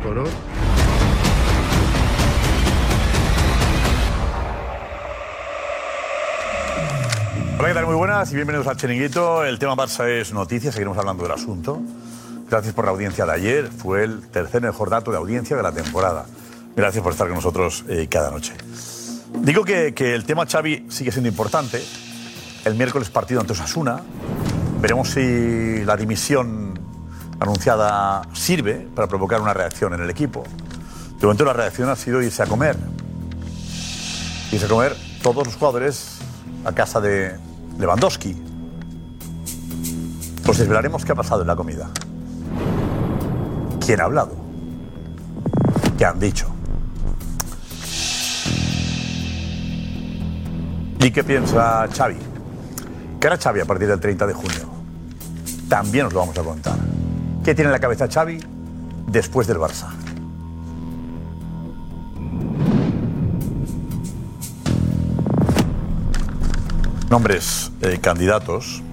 equipo, ¿no? Hola, ¿qué tal? Muy buenas y bienvenidos al Chiringuito. El tema Barça es noticias, seguiremos hablando del asunto. Gracias por la audiencia de ayer, fue el tercer mejor dato de audiencia de la temporada. Gracias por estar con nosotros eh, cada noche. Digo que, que el tema Xavi sigue siendo importante. El miércoles partido ante Osasuna. Veremos si la dimisión anunciada sirve para provocar una reacción en el equipo. De momento la reacción ha sido irse a comer. Irse a comer todos los jugadores a casa de Lewandowski. Pues desvelaremos qué ha pasado en la comida. ¿Quién ha hablado? ¿Qué han dicho? ¿Y qué piensa Xavi? ¿Qué hará Xavi a partir del 30 de junio? También os lo vamos a contar. ¿Qué tiene en la cabeza Xavi después del Barça? Nombres eh, candidatos.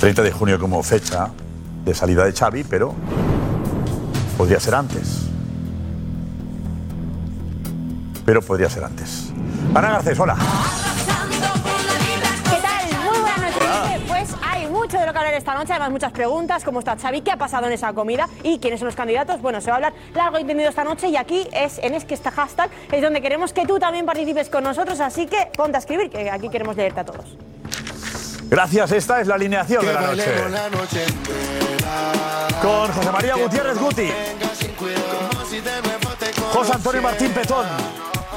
...30 de junio como fecha de salida de Xavi, pero podría ser antes. Pero podría ser antes. Ana Garcés, hola. Esta noche, además muchas preguntas, cómo está Xavi, qué ha pasado en esa comida y quiénes son los candidatos. Bueno, se va a hablar largo y tendido esta noche y aquí es en es que este hashtag es donde queremos que tú también participes con nosotros, así que ponte a escribir, que aquí queremos leerte a todos. Gracias, esta es la alineación de la noche. Con José María Gutiérrez Guti. José Antonio Martín Petón.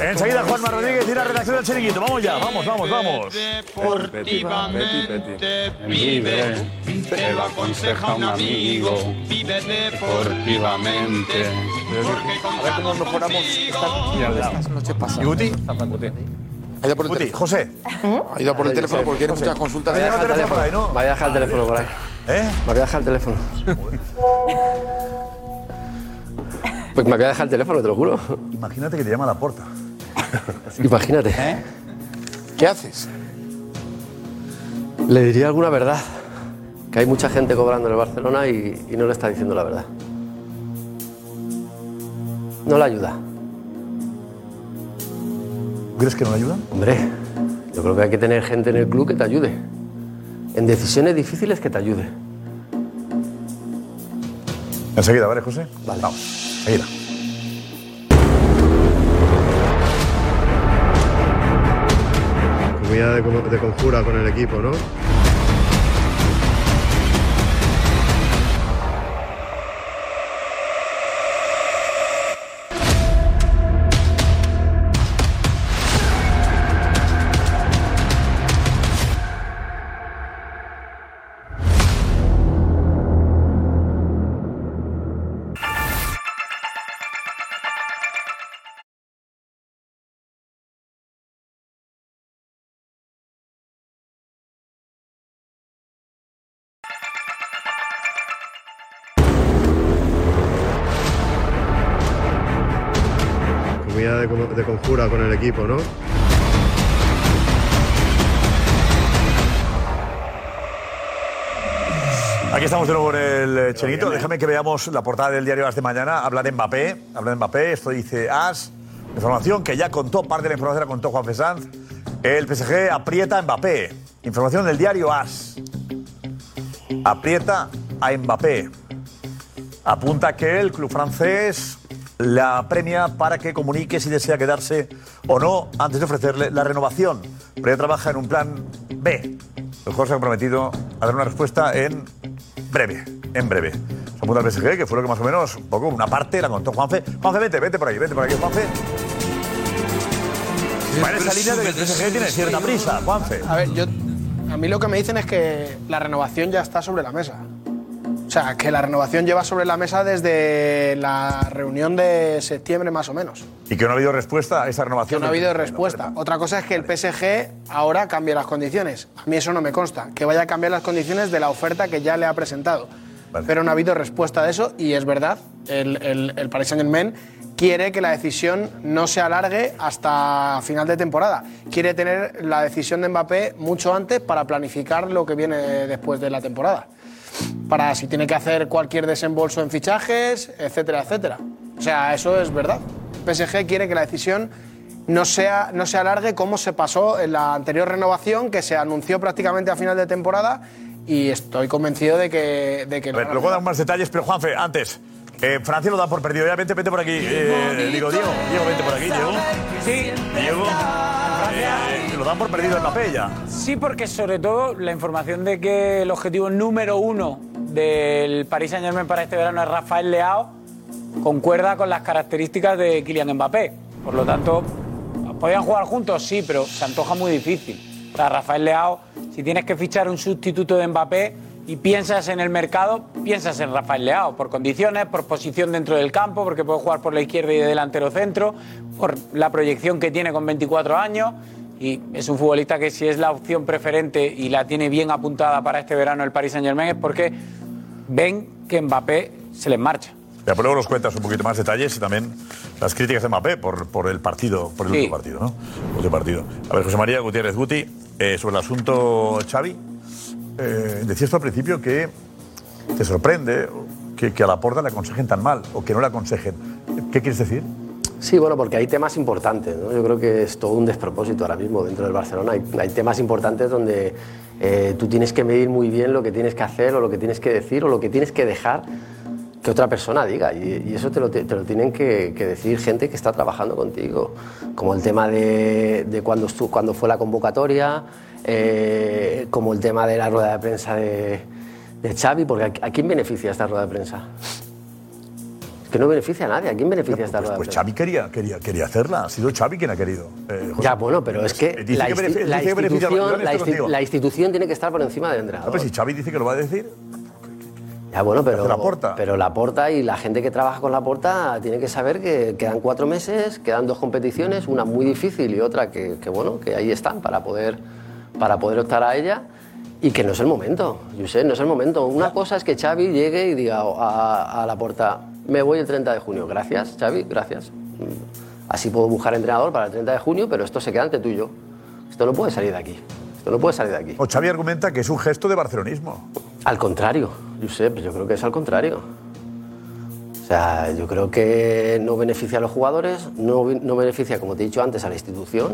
Enseguida Juanma Rodríguez y la redacción del chiringuito. Vamos ya, vamos, vamos, vamos. Deportivamente vive, te lo aconseja un amigo. Vive deportivamente. A ver cómo mejoramos estas noches pasadas. ¿Y Guti? Ha ido por el teléfono. José. Ha ido por el teléfono porque tiene muchas consultas. Vaya a dejar el teléfono por ahí. Vaya a dejar el teléfono Pues me voy a dejar el teléfono, te lo juro. Imagínate que te llama a la puerta. Imagínate. ¿Qué haces? Le diría alguna verdad. Que hay mucha gente cobrando en el Barcelona y, y no le está diciendo la verdad. No le ayuda. ¿Crees que no le ayudan? Hombre, yo creo que hay que tener gente en el club que te ayude. En decisiones difíciles que te ayude. Enseguida, ¿vale, José? Vale. Vamos, enseguida. Comida de, de conjura con el equipo, ¿no? Con el equipo, ¿no? Aquí estamos de nuevo en el eh, chiringuito. Déjame que veamos la portada del diario As de mañana. Habla de Mbappé. Habla de Mbappé. Esto dice As. Información que ya contó, parte de la información la contó Juan Fesanz. El PSG aprieta a Mbappé. Información del diario As. Aprieta a Mbappé. Apunta que el club francés la premia para que comunique si desea quedarse o no antes de ofrecerle la renovación. Pero ella trabaja en un plan B. El jugador se ha comprometido a dar una respuesta en breve, en breve. Se apunta al PSG, que fue lo que más o menos, un poco, una parte la contó Juanfe. Juanfe, vete, vete por ahí, vete por aquí, Juanfe. En esa línea de que el PSG tiene cierta prisa, Juanfe. A ver, yo, a mí lo que me dicen es que la renovación ya está sobre la mesa. O sea, que la renovación lleva sobre la mesa desde la reunión de septiembre más o menos. Y que no ha habido respuesta a esa Que renovación. no ha habido respuesta. Otra cosa es que el PSG ahora cambie las condiciones. A mí eso no me consta. Que vaya a cambiar las condiciones de la oferta que ya le ha presentado. Pero no ha habido respuesta de eso y es verdad, el, el, el Paris Saint-Germain quiere que la decisión no se alargue hasta final de temporada. Quiere tener la decisión de Mbappé mucho antes para planificar lo que viene después de la temporada. Para si tiene que hacer cualquier desembolso en fichajes, etcétera, etcétera. O sea, eso es verdad. PSG quiere que la decisión no, sea, no se alargue como se pasó en la anterior renovación, que se anunció prácticamente a final de temporada y estoy convencido de que... De que A ver, luego dan más detalles, pero Juanfe, antes. Eh, Francia lo da por perdido. Ya vente, vente por aquí. Eh, digo, Diego, Diego, vente por aquí, Diego. Sí. Diego. eh, lo dan por perdido la pella. Sí, porque sobre todo la información de que el objetivo número uno del Paris Saint Germain para este verano es Rafael Leao concuerda con las características de Kylian Mbappé. Por lo tanto, ¿podían jugar juntos? Sí, pero se antoja muy difícil. Para Rafael Leao, si tienes que fichar un sustituto de Mbappé y piensas en el mercado, piensas en Rafael Leao, por condiciones, por posición dentro del campo, porque puede jugar por la izquierda y de delantero centro, por la proyección que tiene con 24 años. Y es un futbolista que si es la opción preferente y la tiene bien apuntada para este verano el Paris Saint Germain es porque ven que Mbappé se les marcha. Ya, pero luego nos cuentas un poquito más detalles y también las críticas de Mbappé por, por el partido, por el Sí. último partido, ¿no? Último partido. A ver, José María Gutiérrez Guti, eh, sobre el asunto Xavi, eh, decías tú al principio que te sorprende que, que a la porta le aconsejen tan mal o que no le aconsejen. ¿Qué quieres decir? Sí, bueno, porque hay temas importantes. ¿no? Yo creo que es todo un despropósito ahora mismo dentro del Barcelona. Hay, temas importantes donde eh, tú tienes que medir muy bien lo que tienes que hacer o lo que tienes que decir o lo que tienes que dejar que otra persona diga. Y, eso te lo, te lo tienen que, decir gente que está trabajando contigo. Como el tema de, de cuando, cuando fue la convocatoria, eh, como el tema de la rueda de prensa de, de Xavi, porque ¿a, a quién beneficia esta rueda de prensa? Que no beneficia a nadie. ¿A quién beneficia esta rueda Pues prensa? Xavi quería, quería, quería hacerla. Ha sido Xavi quien ha querido. eh, José. Ya, bueno, pero es que dice la, que beneficia- la dice institución, la, la institución tiene que estar por encima del entrenador. No, pero si Xavi dice que lo va a decir, Ya, bueno, pero Hace Laporta. pero la porta y la gente que trabaja con la porta tiene que saber que quedan cuatro meses, quedan dos competiciones, una muy difícil y otra que, que, bueno, que ahí están para poder, para poder optar a ella y que no es el momento, Josep, no es el momento. Una cosa es que Xavi llegue y diga a, a la porta, me voy el 30 de junio, gracias Xavi, gracias. Mm, Así puedo buscar entrenador para el 30 de junio, pero esto se queda entre tú y yo. Esto no puede salir de aquí. Esto no puede salir de aquí. o Xavi argumenta que es un gesto de barcelonismo. Al contrario, Josep, yo creo que es al contrario. O sea, yo creo que no beneficia a los jugadores, no, no beneficia, como te he dicho antes, a la institución.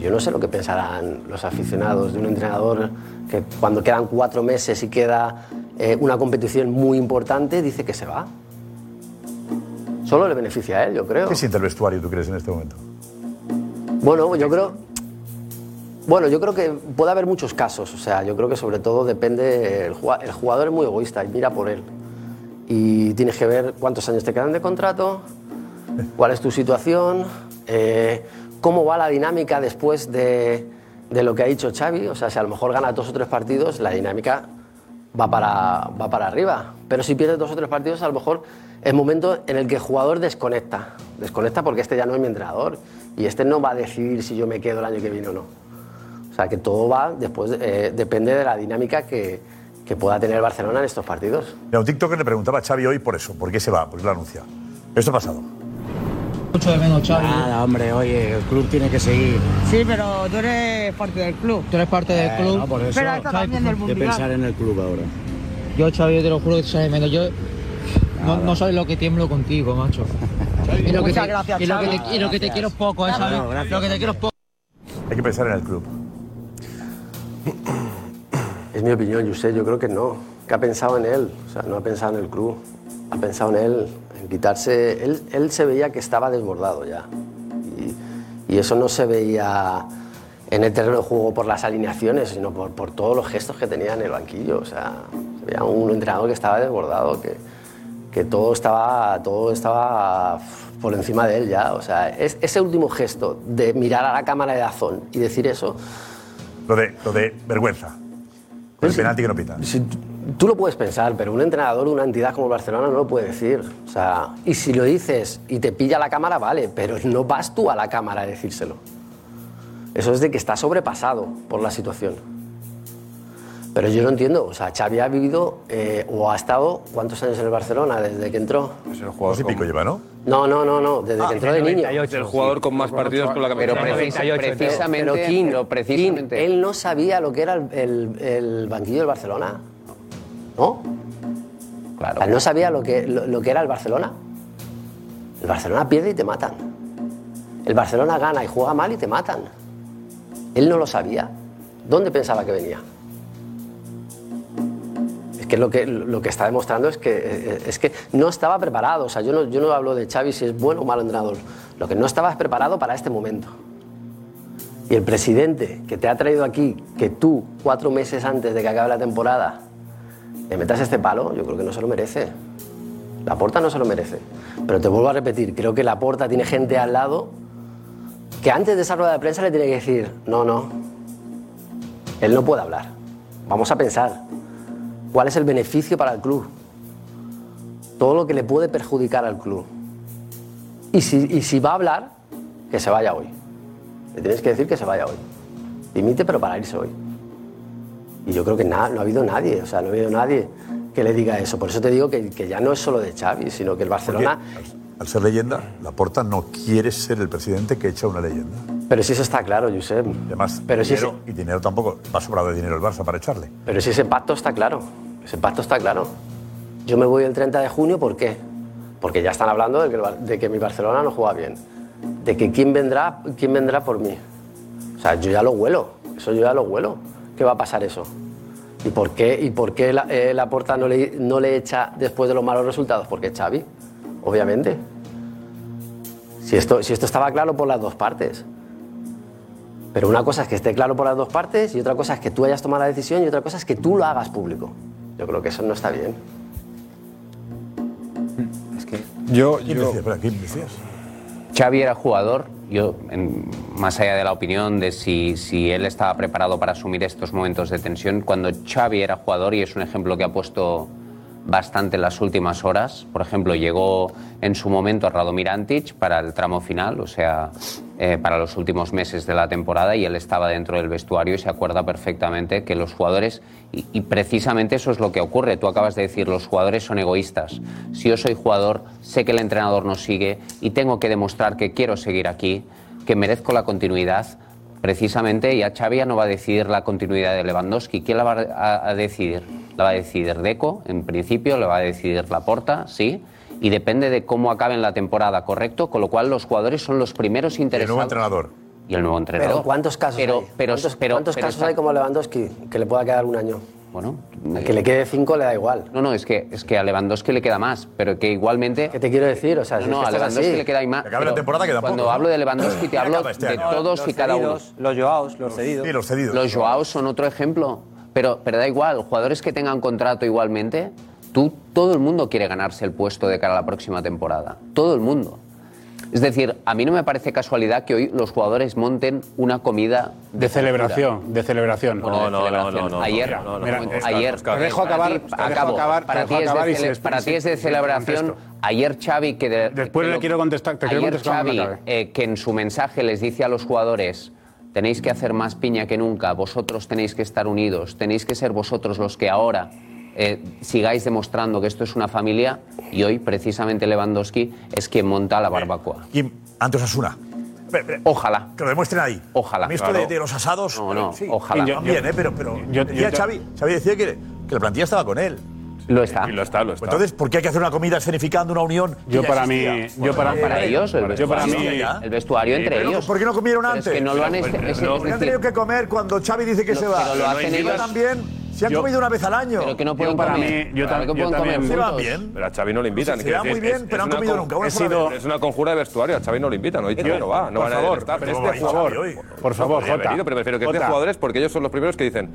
Yo no sé lo que pensarán los aficionados de un entrenador que cuando quedan cuatro meses y queda eh, una competición muy importante, dice que se va. Solo le beneficia a él, yo creo. ¿Qué siente el vestuario, tú crees, en este momento? Bueno, yo creo. Bueno, yo creo que puede haber muchos casos. O sea, yo creo que sobre todo depende. El jugador es muy egoísta y mira por él. Y tienes que ver cuántos años te quedan de contrato, cuál es tu situación, eh, cómo va la dinámica después de, de lo que ha dicho Xavi. O sea, si a lo mejor gana dos o tres partidos, la dinámica va para, va para arriba. Pero si pierdes dos o tres partidos, a lo mejor es momento en el que el jugador desconecta. Desconecta porque este ya no es mi entrenador. Y este no va a decidir si yo me quedo el año que viene o no. O sea, que todo va después, eh, depende de la dinámica que, que pueda tener el Barcelona en estos partidos. Mira, un TikToker le preguntaba a Xavi hoy por eso, por qué se va, por qué lo anuncia. Esto ha pasado. Mucho de menos, Xavi. Nada, hombre, oye, el club tiene que seguir. Sí, pero tú eres parte del club. Tú eres parte del Eh, club. no, por eso Pero esto también del pensar en el club ahora. Yo, Xavi, te lo juro que te sabes menos. Yo no, no sabes lo que tiemblo contigo, macho. Y lo que Muchas te, gracias, y lo que te, Xavi. y lo que te quiero es poco, ¿eh, ¿sabes? No, gracias. lo que te quiero es poco. Hay que pensar en el club. Es mi opinión, José, yo creo que no. Que ha pensado en él, o sea, no ha pensado en el club. Ha pensado en él, quitarse. Él, él se veía que estaba desbordado ya. Y, y eso no se veía en el terreno de juego por las alineaciones, sino por, por todos los gestos que tenía en el banquillo. O sea, se veía un entrenador que estaba desbordado, que, que todo, estaba, todo estaba por encima de él ya. O sea, es, ese último gesto de mirar a la cámara de Dazón y decir eso. Lo de, lo de vergüenza. El penalti que no pitan. Si- Tú lo puedes pensar, pero un entrenador, una entidad como el Barcelona no lo puede decir. O sea, y si lo dices y te pilla la cámara, vale, pero no vas tú a la cámara a decírselo. Eso es de que está sobrepasado por la situación. Pero yo no entiendo, o sea, Xavi ha vivido eh, o ha estado cuántos años en el Barcelona desde que entró. Dos y pico lleva, ¿no? No, no, no, no, desde Ah, que entró de niño. El jugador con más partidos con la camiseta. Pero, precisamente, pero King, pero precisamente- King, él no sabía lo que era el, el- el banquillo del Barcelona. ¿No? Claro. no sabía lo que, lo, lo que era el Barcelona. El Barcelona pierde y te matan. El Barcelona gana y juega mal y te matan. Él no lo sabía. ¿Dónde pensaba que venía? Es que lo que, lo que está demostrando es que, eh, es que no estaba preparado. O sea, yo no, yo no hablo de Xavi si es bueno o malo entrenador. Lo que no estabas preparado para este momento. Y el presidente que te ha traído aquí, que tú, cuatro meses antes de que acabe la temporada, le metas este palo, yo creo que no se lo merece. La Porta no se lo merece. Pero te vuelvo a repetir, creo que la Porta tiene gente al lado que antes de esa rueda de prensa le tiene que decir, no, no, él no puede hablar. Vamos a pensar, ¿cuál es el beneficio para el club? Todo lo que le puede perjudicar al club. Y si, y si va a hablar, que se vaya hoy. Le tienes que decir que se vaya hoy. Dimite, pero para irse hoy. Y yo creo que no ha habido nadie, o sea, no ha habido nadie que le diga eso. Por eso te digo que, que ya no es solo de Xavi, sino que el Barcelona... Al ser leyenda, Laporta no quiere ser el presidente que echa una leyenda. Pero si eso está claro, Josep. Además, Pero si dinero, y dinero tampoco, va sobrado de dinero el Barça para echarle. Pero si ese pacto está claro, ese pacto está claro. Yo me voy el 30 de junio, ¿por qué? Porque ya están hablando de que, el de que mi Barcelona no juega bien, de que quién vendrá, quién vendrá por mí. O sea, yo ya lo huelo, eso yo ya lo huelo. ¿Qué va a pasar eso? ¿Y por qué, y por qué la, eh, Laporta no le, no le echa después de los malos resultados? Porque Xavi, obviamente. Si esto, si esto estaba claro por las dos partes. Pero una cosa es que esté claro por las dos partes y otra cosa es que tú hayas tomado la decisión y otra cosa es que tú lo hagas público. Yo creo que eso no está bien. Yo, ¿Quién decía? ¿quién decías? Xavi era jugador, yo, más allá de la opinión de si, si él estaba preparado para asumir estos momentos de tensión, cuando Xavi era jugador, y es un ejemplo que ha puesto bastante en las últimas horas, por ejemplo, llegó en su momento a Radomir Antic para el tramo final, o sea, eh, para los últimos meses de la temporada, y él estaba dentro del vestuario y se acuerda perfectamente que los jugadores, y, y precisamente eso es lo que ocurre, tú acabas de decir, los jugadores son egoístas. Si yo soy jugador, sé que el entrenador nos sigue y tengo que demostrar que quiero seguir aquí, que merezco la continuidad. Precisamente ya Xavi ya no va a decidir la continuidad de Lewandowski. ¿Quién la va a, a decidir? La va a decidir Deco, en principio, la va a decidir Laporta, sí. Y depende de cómo acaben la temporada, ¿correcto? Con lo cual los jugadores son los primeros interesados. nuevo entrenador. Y el nuevo entrenador. Pero ¿cuántos casos Pero- hay? pero- ¿Cuántos, pero- cuántos pero casos hay como Lewandowski que le pueda quedar un año? Bueno, que le quede cinco le da igual. No, no, es que, es que a Lewandowski le queda más, pero que igualmente... ¿Qué te quiero decir? O sea, no, si no, es a que Lewandowski así. le queda más. Que acabe la pero temporada queda Cuando poco, ¿no? hablo de Lewandowski te hablo este de año. todos Los y cada uno. cedidos, Los Joaos, los cedidos. Sí, los cedidos. Los Joaos son otro ejemplo. Pero, pero da igual, jugadores que tengan contrato igualmente, tú, todo el mundo quiere ganarse el puesto de cara a la próxima temporada. Todo el mundo. Es decir, a mí no me parece casualidad que hoy los jugadores monten una comida De celebración, de celebración. Bueno, de celebración. Ayer, no, no, no, ayer. Te dejo acabar, para ti es de, celebración. Ayer Xavi que de- Después que le lo- quiero contestar, te quiero ayer contestar Xavi eh, que en su mensaje les dice a los jugadores tenéis que hacer más piña que nunca, vosotros tenéis que estar unidos, tenéis que ser vosotros los que ahora eh, sigáis demostrando que esto es una familia y hoy precisamente Lewandowski es quien monta la barbacoa. Y antes Asuna. Ojalá. Que lo demuestren ahí. Ojalá. A mí esto Claro. de, de los asados. No, no, sí, ojalá. También, ¿eh? Pero, pero yo- decía yo- Xavi, Xavi decía que, que la plantilla estaba con él. Lo está. Y lo está, lo está. Entonces, ¿por qué hay que hacer una comida escenificando una unión? Yo ya para mí, existía? yo para, Para ellos, el yo para mí, vestuario, ya. el vestuario entre ellos. ¿Por qué no comieron antes? Es que no lo han es- es- no, es porque han tenido que comer cuando Xavi dice que se va. pero lo hacen Yo ellos. también. Se han Yo- comido una vez al año. Pero que no pueden para comer. mí, yo Claro tam- que yo pueden comer también- Se van bien. Pero a Xavi no le invitan. Se va muy bien, pero han una comido nunca. Una sido- vez. Es una conjura de vestuario, a Xavi no le invitan. Hoy no va, no por va a estar. pero Pero ¿cómo este jugador, por favor, Jota. pero prefiero que esté jugadores porque ellos son los primeros que dicen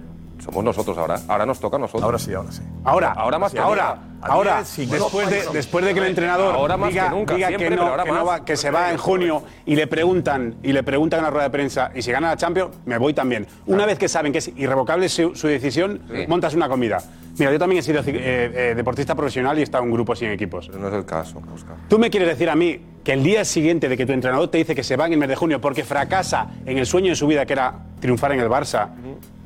somos nosotros ahora. Ahora nos toca a nosotros. Ahora sí, ahora sí. Ahora, ahora más que ahora, ahora, después de, después de que el entrenador Ahora más diga, que nunca, diga siempre, que, no, ahora que, no más. va- que se va en junio y le preguntan y le preguntan en la rueda de prensa y si gana la Champions, me voy también. Una vez que saben que es irrevocable su, su decisión, montas una comida. Mira, yo también he sido eh, eh, deportista profesional y he estado en grupos y en equipos. Pero no es el caso, Oscar. ¿Tú me quieres decir a mí que el día siguiente de que tu entrenador te dice que se va en el mes de junio porque fracasa en el sueño de su vida que era triunfar en el Barça,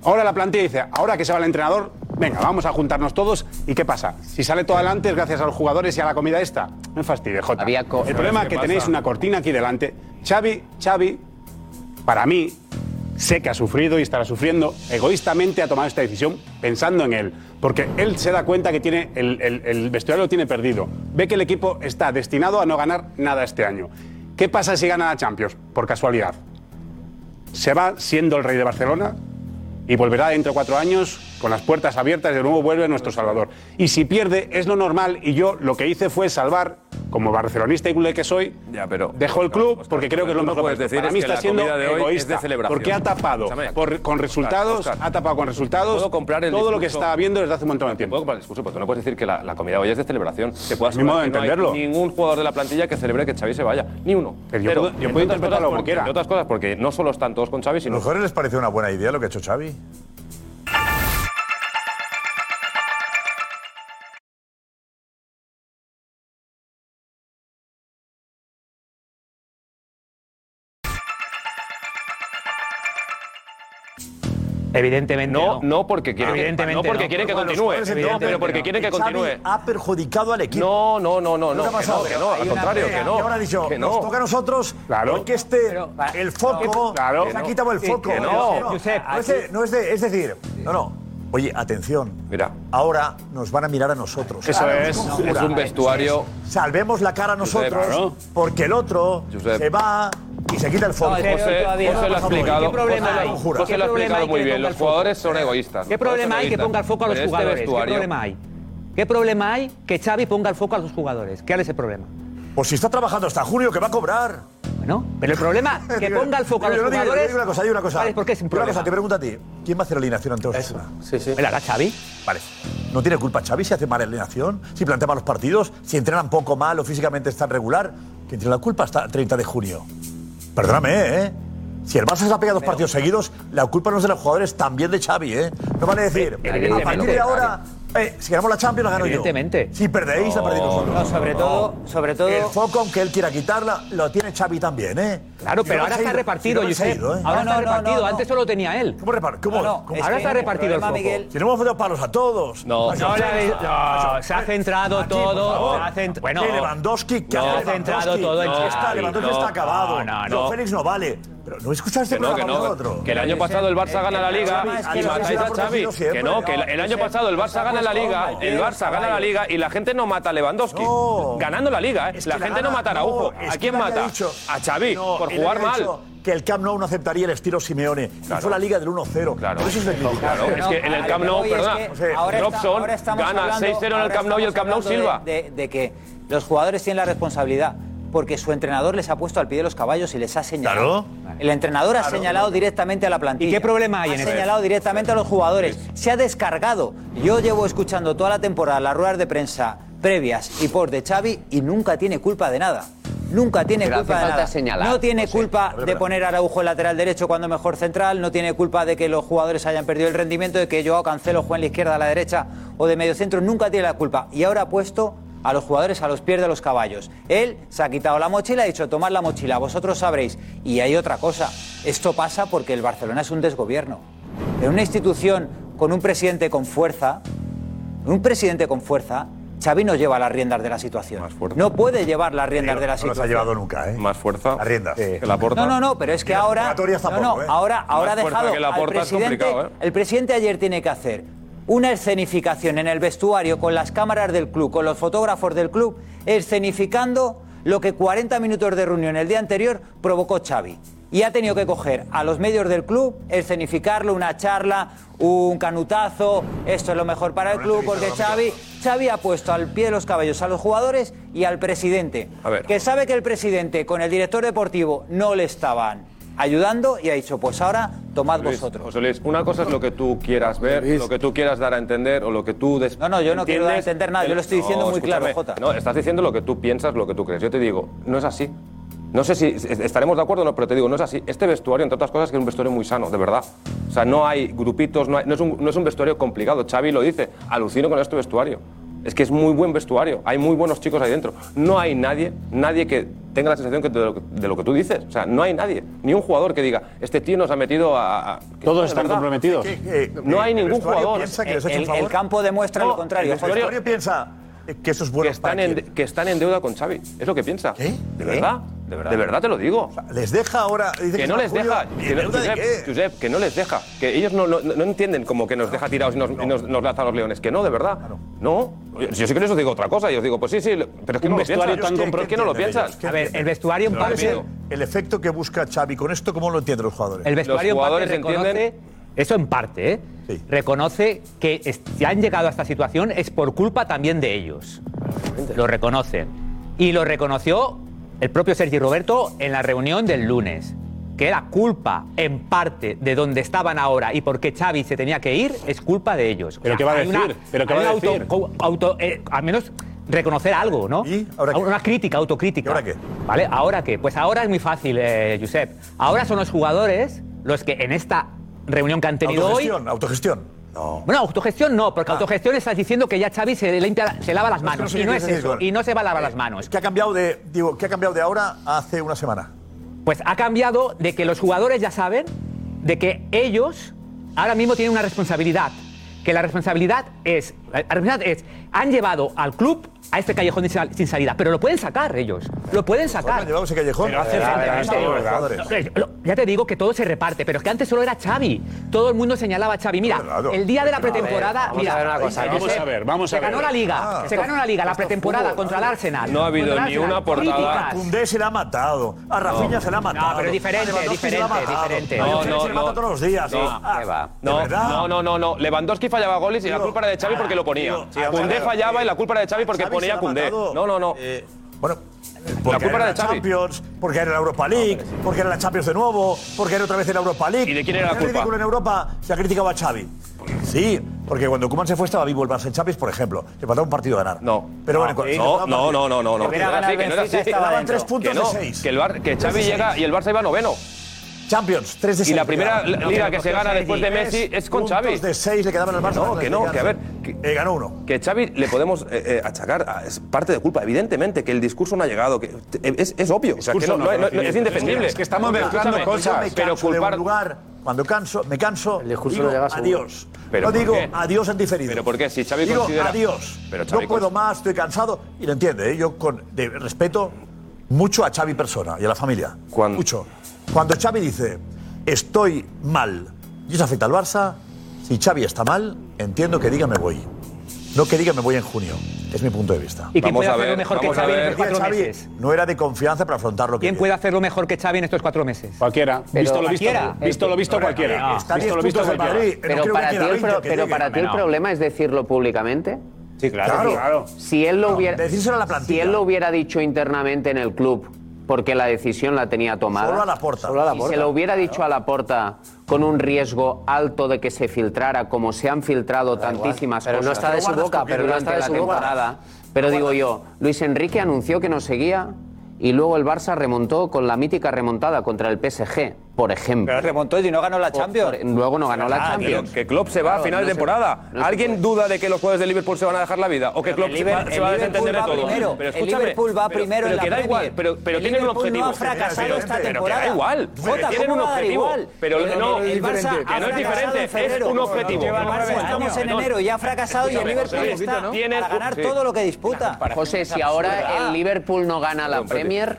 ahora la plantilla dice, ahora que se va el entrenador, venga, vamos a juntarnos todos y ¿qué pasa? Si sale todo adelante es gracias a los jugadores y a la comida esta. No me fastidies, Jota. el problema es ¿Qué que tenéis pasa? una cortina aquí delante. Xavi, Xavi, para mí, sé que ha sufrido y estará sufriendo, egoístamente ha tomado esta decisión pensando en él. Porque él se da cuenta que tiene el, el- el vestuario lo tiene perdido. Ve que el equipo está destinado a no ganar nada este año. ¿Qué pasa si gana la Champions? Por casualidad. Se va siendo el rey de Barcelona y volverá dentro de cuatro años con las puertas abiertas y de nuevo vuelve nuestro Salvador. Y si pierde es lo normal y yo lo que hice fue salvar, como barcelonista y culé que soy, Ya, pero. Dejo el club porque creo que es lo mejor. puedes decir Para es mí que está siendo de hoy es egoísta. de celebración. Porque ha tapado por- con resultados, Oscar, ha tapado con resultados Puedo comprar el todo lo que discurso- estaba viendo desde hace un montón de tiempo. Puedo comprar el discurso, pero tú no puedes decir que la, la comida de hoy es de celebración. Te puedo Es mi modo de asegurar que no hay entenderlo. ningún jugador de la plantilla que celebre que Xavi se vaya. Ni uno. Pero yo puedo- yo puedo otras interpretarlo cosas como porque- quiera. entre otras cosas porque no solo están todos con Xavi, ¿A sino... los jugadores les pareció una buena idea lo que ha hecho Xavi? Bye. Evidentemente No, no. no porque quieren, Evidentemente no porque no. quieren que continúe. No, pero porque quieren que Xavi continúe. ha perjudicado al equipo. No, no, no, no, ¿Qué no, ha que pasado? no, que no, al contrario, que no. Y ahora ha dicho, que nos no. toca a nosotros porque este, el foco, Claro. se ha quitado el Sí, foco. que no. No, Josep, es de- no es de- es decir, no, no. Oye, atención. Mira. Ahora nos van a mirar a nosotros. Eso Ahora es, es un vestuario- Salvemos la cara a nosotros claro. porque el otro Josep. se va y se quita el foco. José, José lo ha explicado, ¿Qué problema José, hay? lo- ¿Qué José lo ha explicado hay muy bien. Los jugadores son egoístas. ¿Qué jugadores problema hay que ponga el foco a los Pero este jugadores? ¿Qué problema hay? ¿Qué problema hay que Xavi ponga el foco a los jugadores? ¿Qué es el problema? Pues si está trabajando hasta junio, que va a cobrar. Bueno, pero el problema que ponga el foco a los digo- jugadores. digo una cosa, digo una cosa. ¿Por qué es un Una problema? cosa, te pregunto a ti. ¿Quién va a hacer la alineación ante Osasuna? Sí, sí. ¿La hará Xavi? Vale. ¿No tiene culpa Xavi si hace mala alineación? Si plantea malos partidos, si entrenan poco mal o físicamente están regular. ¿Quién tiene la culpa hasta el 30 de junio? Perdóname, ¿eh? Si el Barça se ha pegado dos partidos seguidos, la culpa no es de los jugadores, también de Xavi, ¿eh? No vale decir, a partir de ahora, eh, si ganamos la Champions, la gano Evidentemente. yo. Si perdéis, la perdéis vosotros. no, sobre todo- sobre todo- El foco, aunque él quiera quitarla, lo tiene Xavi también, ¿eh? Claro, pero ahora se ha está ido- repartido, Josep. ¿eh? Ahora está repartido. Antes solo tenía él. ¿Cómo repar- ¿Cómo? No, no, cómo? es Ahora está repartido el foco. Miguel, Si no hemos dado palos a todos. No. No, se ha centrado todo, bueno. Lewandowski, que ha centrado todo en No, Xavi. está, Lewandowski está acabado. No, no, Joao no. Félix no vale. Pero no escuchaste Que no, no, otro. que el año pasado el Barça gana la Liga y matáis a Xavi. Que no, que el, año pasado el Barça gana la Liga, el Barça gana la Liga y la gente no mata a Lewandowski. No. Ganando la Liga, ¿eh? Es La gente no mata a Araujo. ¿A quién mata? dicho- A Xavi, No, por jugar mal. Que el Camp Nou no aceptaría el estilo Simeone. Y Claro. fue la liga del 1-0. Claro. Por eso es legítimo. Claro, es que en el Camp Nou, es perdona, que está- Robson ahora gana hablando- 6-0 en el Camp Nou y el Camp Nou. De, de- de que los jugadores tienen la responsabilidad porque su entrenador les ha puesto al pie de los caballos y les ha señalado. Claro. El entrenador ha Claro. señalado directamente a la plantilla. ¿Y qué problema hay ha en eso? señalado directamente a los jugadores. Se ha descargado. Yo llevo escuchando toda la temporada las ruedas de prensa previas y post de Xavi y nunca tiene culpa de nada. Nunca tiene Pero culpa de nada. señalar, no tiene culpa de poner a Araujo en lateral derecho cuando mejor central, no tiene culpa de que los jugadores hayan perdido el rendimiento, de que Joao Cancelo juegue en la izquierda, a la derecha o de medio centro, nunca tiene la culpa. Y ahora ha puesto a los jugadores a los pies de los caballos. Él se ha quitado la mochila y ha dicho, tomad la mochila, vosotros sabréis. Y hay otra cosa, esto pasa porque el Barcelona es un desgobierno. En una institución con un presidente con fuerza, un presidente con fuerza, Xavi no lleva las riendas de la situación. No puede llevar las riendas de la No las ha situación. llevado nunca, ¿eh? Más fuerza. Las riendas. Que la porta. No, no, no, pero es que ahora. No, ¿eh? ahora, ahora ha dejado. que la al es presidente, complicado, ¿eh? El presidente ayer tiene que hacer una escenificación en el vestuario con las cámaras del club, con los fotógrafos del club, escenificando lo que 40 minutos de reunión el día anterior provocó Xavi. Y ha tenido que coger a los medios del club, escenificarlo, una charla, un canutazo, esto es lo mejor para el club, porque Xavi, Xavi ha puesto al pie de los caballos a los jugadores y al presidente, A ver. que sabe que el presidente con el director deportivo no le estaban ayudando y ha dicho, pues ahora tomad Luis, vosotros. José Luis, una cosa es lo que tú quieras ver, lo que tú quieras dar a entender o lo que tú... des- No, no, yo no quiero dar a entender nada, yo lo estoy diciendo muy claro. Jota. No, estás diciendo lo que tú piensas, lo que tú crees. Yo te digo, no es así. No sé si estaremos de acuerdo o no, pero te digo, no es así. Este vestuario, entre otras cosas, que es un vestuario muy sano, de verdad. O sea, no hay grupitos, no, hay- no es, un, no es un vestuario complicado. Xavi lo dice, alucino con este vestuario. Es que es muy buen vestuario, hay muy buenos chicos ahí dentro. No hay nadie, nadie que tenga la sensación que de, lo, que- de lo que tú dices. O sea, no hay nadie, ni un jugador que diga, este tío nos ha metido a... Todos están verdad. comprometidos. No hay ningún jugador. que un El- el campo demuestra No, lo contrario. El vestuario piensa que están, en, quién. que están en deuda con Xavi. Es lo que piensa. ¿De verdad? ¿De verdad? De verdad te lo digo. Les deja ahora. dice que que no les Julio, deja. ¿y Que no, deuda de Josep, Josep, que no les deja. Que ellos no, no, no entienden como que nos deja tirados y nos, y nos, nos lanza a los leones. Que no, de verdad. No. Yo sí que les digo otra cosa. Yo os digo, pues sí, sí, pero es que Un no lo vestuario piensan. tan que- es que no lo entienden piensan. ellos? ¿Qué entienden? en parte- el, el efecto que busca Xavi con esto, ¿cómo lo entienden los jugadores? El vestuario en parte reconoce, eso en parte, ¿eh? reconoce que si han llegado a esta situación es por culpa también de ellos. Lo reconocen. Y lo reconoció el propio Sergi Roberto en la reunión del lunes. Que era culpa, en parte, de donde estaban ahora y por qué Xavi se tenía que ir, es culpa de ellos. ¿Pero qué va a una- decir? ¿Pero qué va a decir? auto- auto- eh, al menos reconocer algo, ¿no? Una crítica, autocrítica. ahora qué? ¿Vale? ¿Ahora qué? Pues ahora es muy fácil, eh, Josep. Ahora son los jugadores los que en esta reunión que han tenido hoy... Autogestión, autogestión. No. Bueno, autogestión no, porque autogestión estás diciendo que ya Xavi se, limpia- se lava las No, es que no manos. y no es eso. Y no se va a lavar las manos. ¿Qué ha cambiado de, digo, qué ha cambiado de ahora a hace una semana? Pues ha cambiado de que los jugadores ya saben de que ellos ahora mismo tienen una responsabilidad. Que la responsabilidad es, la responsabilidad es, han llevado al club a este callejón sin sal- sin salida, pero lo pueden sacar ellos, lo pueden sacar. han llevado ese callejón? Pero hace Pero falta, han ¿eh? jugadores. lo- Ya te digo que todo se reparte, pero es que antes solo era Xavi. Todo el mundo señalaba a Xavi. Mira, el día de la A ver, pretemporada, vamos mira, a ver una cosa, Josep, vamos a ver, vamos se a ver. ganó la liga, Ah, se ganó la liga, la pretemporada fútbol, contra el Arsenal. No ha habido ni una portada. A Koundé se le ha matado. A Rafinha se le ha matado. No, pero diferente, se diferente, diferente. No, no, se le no. mata todos los días. No, Ah, no, no, no. Lewandowski fallaba goles y la culpa era de Xavi porque lo ponía. tío, fallaba y la culpa era de Xavi porque Xavi se ponía matado. No, no, no. Bueno, la culpa era de Xavi. Champions, porque era la Europa League, porque era la Champions de nuevo, porque era otra vez en la Europa League. ¿Y de quién era la culpa? ridículo en Europa se ha criticado a Xavi. Sí, porque cuando Koeman se fue estaba vivo el Barça en Champions, por ejemplo. Le faltaba un partido a ganar. No. Pero bueno, no, cuando- no, no, no, no, no, no. Que no era así, que no era así. Quedaban tres puntos Que no, de seis. Que, el Bar- que Xavi de llega y el Barça iba noveno. Champions, 3 de Y 6. la primera liga que se gana después de Messi es con Xavi. de 6 le quedaban al Barça. No, que no, que a ver. Eh, ganó uno. Que Xavi le podemos eh, eh, achacar, a- es parte de culpa, evidentemente, que el discurso no ha llegado, que es, es obvio, o sea, que no, no- no- es indefendible. Es que estamos mezclando cosas. Pero Pero culpar. un lugar, cuando canso, me canso, discurso digo no llega adiós. ¿Pero no digo qué? adiós en diferido. ¿Pero por qué? Si Xavi digo considera- adiós. Pero Xavi no puedo más, estoy cansado. Y lo entiende, ¿eh? yo con de respeto mucho a Xavi persona y a la familia. Mucho. Cuando Xavi dice, estoy mal, y eso afecta al Barça, si Xavi está mal, entiendo que diga me voy. No que diga me voy en junio. Es mi punto de vista. ¿Y quién puede hacerlo mejor que Xavi en estos cuatro Xavi meses? No era de confianza para afrontar lo que ¿Quién puede hacerlo mejor que Xavi en estos cuatro meses? Cualquiera. Pero- Visto lo visto, ¿Cualquiera? visto lo visto cualquiera. está Visto lo visto cualquiera. Madrid. Pero para ti, el, 20 pro- pero para ti el No. problema es decirlo públicamente. Sí, claro. Claro. Si él lo No, decírselo a la plantilla. si él lo hubiera dicho internamente en el club, porque la decisión la tenía tomada. Solo a Laporta. Solo a Laporta. Si se lo hubiera dicho a la porta con un riesgo alto de que se filtrara, como se han filtrado tantísimas Pero no cosas. está de su boca, pero no durante está de la su boca. temporada. Pero digo yo, Luis Enrique anunció que nos seguía y luego el Barça remontó con la mítica remontada contra el PSG, por ejemplo. Pero remontó y no ganó la Champions. Luego no ganó la Ah, Champions. que, Klopp se va Claro, a final no de se- temporada. no se ¿Alguien duda de que los jugadores de Liverpool se van a dejar la vida? ¿O que Klopp se va, Liber- se va a desentender de todo? primero. Pero El escúchame, Liverpool va pero- primero pero en la que da Premier. igual, pero, pero El tienen un Liverpool no objetivo. ha fracasado Pero- esta pero que temporada. da igual. Jota, tienen ¿cómo un va a dar objetivo. igual? Pero El- no, el Barça que no es fracasado en diferente, es febrero. un objetivo. El Barça estamos en enero y ha fracasado y el Liverpool está para ganar todo lo que disputa. José, si ahora el Liverpool no gana la Premier,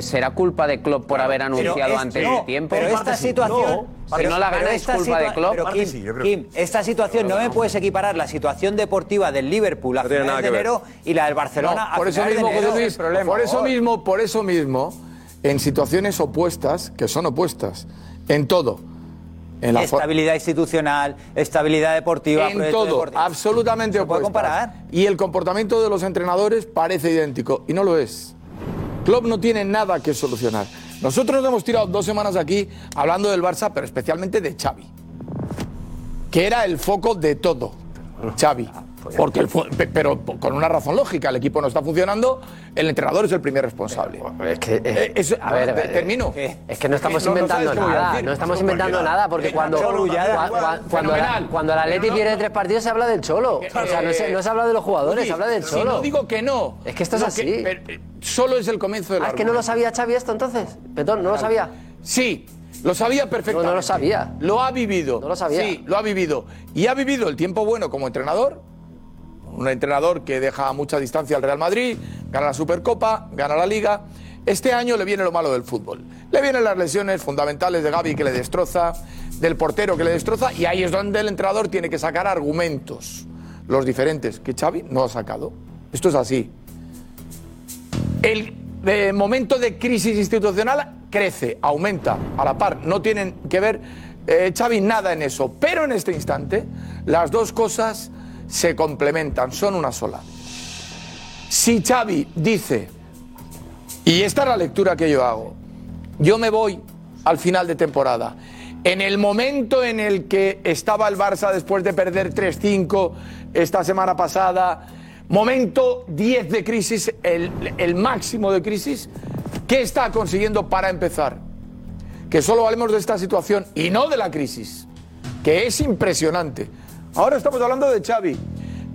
¿será culpa de Klopp por haber anunciado es- antes no, de tiempo? Pero esta situación. si no la gana es culpa de Klopp. Pero Kim, Kim, esta situación no me puedes equiparar la situación deportiva del Liverpool a finales de enero y la del Barcelona No, por a eso finales mismo, de enero. José Luis, por eso mismo, por eso mismo, en situaciones opuestas, que son opuestas, en todo, en la Estabilidad institucional, estabilidad deportiva, en todo, deportivo. absolutamente ¿Se puede opuestas. comparar? Y el comportamiento de los entrenadores parece idéntico, y no lo es. Klopp no tiene nada que solucionar. Nosotros nos hemos tirado dos semanas aquí hablando del Barça, pero especialmente de Xavi, que era el foco de todo, Xavi. Porque el pe- pero con una razón lógica, el equipo no está funcionando, el entrenador es el primer responsable. Es que, Eh, eso- a ver, ver, termino. Es que no estamos No, no inventando sabes qué voy a nada, decir. no estamos Eso inventando cualquiera. nada, porque Eh, cuando, Cholo, cua- ya, cua- cuando, la- cuando el Atleti pierde tres partidos se habla del Cholo. O sea, no se, no se habla de los jugadores, se habla del si Cholo. no digo que no. Es que esto es Lo así. pero, eh, solo es el comienzo del Ah, es que no lo sabía Xavi esto entonces. Petón, ¿no lo sabía? Sí, lo sabía perfectamente. No, no lo sabía. Lo ha vivido. No lo sabía. Sí, lo ha vivido. Y ha vivido el tiempo bueno como entrenador. Un entrenador que deja a mucha distancia al Real Madrid, gana la Supercopa, gana la Liga. Este año le viene lo malo del fútbol. Le vienen las lesiones fundamentales de Gaby que le destroza, del portero que le destroza, y ahí es donde el entrenador tiene que sacar argumentos, los diferentes, que Xavi no ha sacado. Esto es así. El momento de crisis institucional crece, aumenta a la par. No tienen que ver, eh, Xavi, nada en eso. Pero en este instante, las dos cosas se complementan, son una sola. Si Xavi dice, y esta es la lectura que yo hago, yo me voy al final de temporada. En el momento en el que estaba el Barça después de perder 3-5 esta semana pasada, momento 10 de crisis, el, el máximo de crisis, ¿qué está consiguiendo para empezar? Que solo hablemos de esta situación y no de la crisis, que es impresionante. Ahora estamos hablando de Xavi.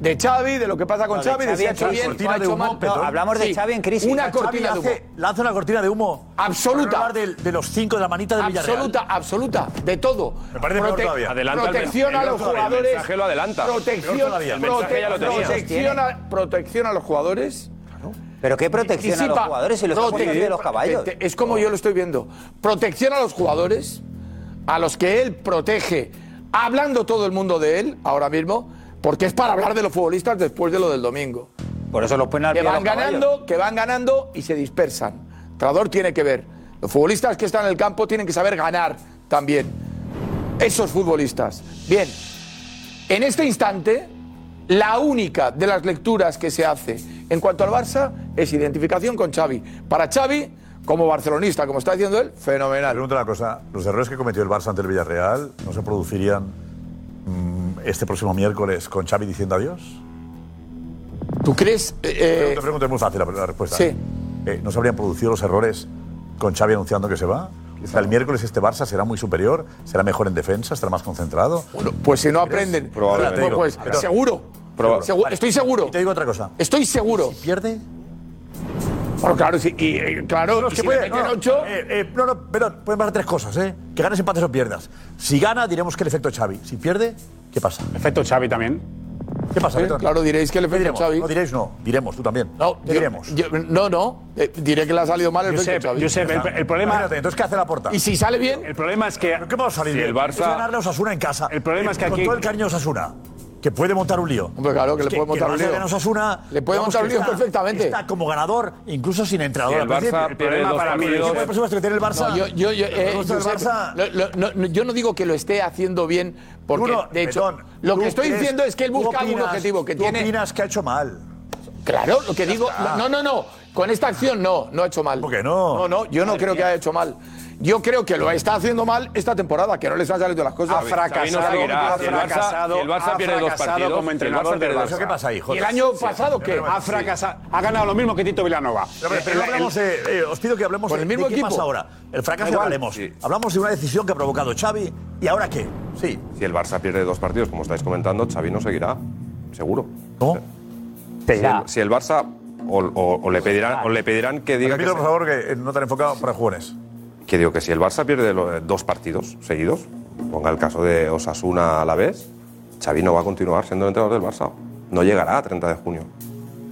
De Xavi, de lo que pasa con No, de Xavi, de, Xavi si ha hecho Cortina no de humo, mal. Petón. hablamos de Xavi en crisis. Una Xavi cortina de humo. hace- lanza una cortina de humo. Absoluta. De, de los cinco de la manita del Villarreal. Absoluta, absoluta, de todo. Me parece Prote- todavía. Adelanta protección a los todavía, el jugadores. mensaje lo adelanta. Protección, ya lo protección, a, protección a los jugadores. ¿Pero qué protección a los Disipa- jugadores si lo está prote- poniendo de los caballos? te- te- Es como yo lo estoy viendo. Protección a los jugadores, a los que él protege, hablando todo el mundo de él ahora mismo, porque es para hablar de los futbolistas después de lo del domingo. Por eso los al que van caballos. ganando, que van ganando y se dispersan. El entrenador tiene que ver. Los futbolistas que están en el campo tienen que saber ganar también. Esos futbolistas. Bien, en este instante, la única de las lecturas que se hace en cuanto al Barça es identificación con Xavi. Para Xavi, como barcelonista, como está diciendo él, fenomenal. Pregunto una cosa. ¿Los errores que cometió el Barça ante el Villarreal no se producirían mm, este próximo miércoles con Xavi diciendo adiós? ¿Tú crees? te pregunto, es muy fácil la, la respuesta. Sí. Eh, ¿No se habrían producido los errores con Xavi anunciando que se va? O sea, el miércoles este Barça será muy superior, será mejor en defensa, estará más concentrado. Bueno, pues si no aprenden, Probablemente. pues, pues, seguro. Proba- Segu- Vale. Estoy seguro. Y te digo otra cosa. Estoy seguro. ¿Pierde? Bueno, claro, sí, y, eh, claro, No, y es que si puede, le meten no, ocho, eh, eh, no, no, pero pueden pasar tres cosas, ¿eh? Que ganes, empates o pierdas. Si gana, diremos que el efecto Xavi. Si pierde, ¿qué pasa? Efecto Xavi también. ¿Qué pasa, Sí, claro, diréis que el ¿Qué efecto diremos? Xavi- No diréis no, diremos, tú también. No, yo- diremos. yo- no, no. eh, diré que le ha salido mal el Josep, efecto Xavi. Josep, el, el problema. Imagínate, entonces, ¿qué hace la porta? Y si sale bien, El problema es que. ¿Qué vamos a salir Si bien? el Barça- Es ganarle a Osasuna en casa. El problema es que Con aquí- todo el cariño a Osasuna. Que puede montar un lío. Hombre, claro, que Es le puede montar que un lío. Le puede montar un lío está- perfectamente. Está como ganador, incluso sin entrenador. El Barça problema para mí, partidos. Ese presupuesto que tiene el Barça. No, yo, yo, yo, el eh, presupuesto del Josep, Barça. lo- lo- no, no, yo no digo que lo esté haciendo bien, porque no, de hecho, Betón, lo que estoy crees- diciendo es que él busca un opinas- objetivo que tú tiene. opinas que ha hecho mal. Claro, lo que digo. está. No, no, no. Con esta acción no, no ha hecho mal. ¿Por qué no? No, no, yo no creo que haya hecho mal. Yo creo que lo está haciendo mal esta temporada, que no les han salido las cosas. Ha fracasado, ha Si el Barça- fracasado, el Barça pierde dos partidos, como entrenador Barça del Barça. ¿Eso qué pasa ahí, ¿Y el año pasado qué? Ha fracasado, ha ganado lo mismo que Tito Vilanova. Pero, pero El- no el- hablamos de, eh, os pido que hablemos Con de, el mismo de qué equipo. pasa ahora. El fracaso. Sí. Hablamos de una decisión que ha provocado Xavi y ahora qué. Sí. Si el Barça pierde dos partidos, como estáis comentando, Xavi no seguirá. Seguro. ¿Cómo? Si el, si el Barça o, o- o le pedirán, o le pedirán que diga que, Repito, por favor, que eh, no tan enfocado para jóvenes. Que digo que si el Barça pierde lo- dos partidos seguidos, ponga el caso de Osasuna a la vez, Xavi no va a continuar siendo el entrenador del Barça. No llegará a 30 de junio.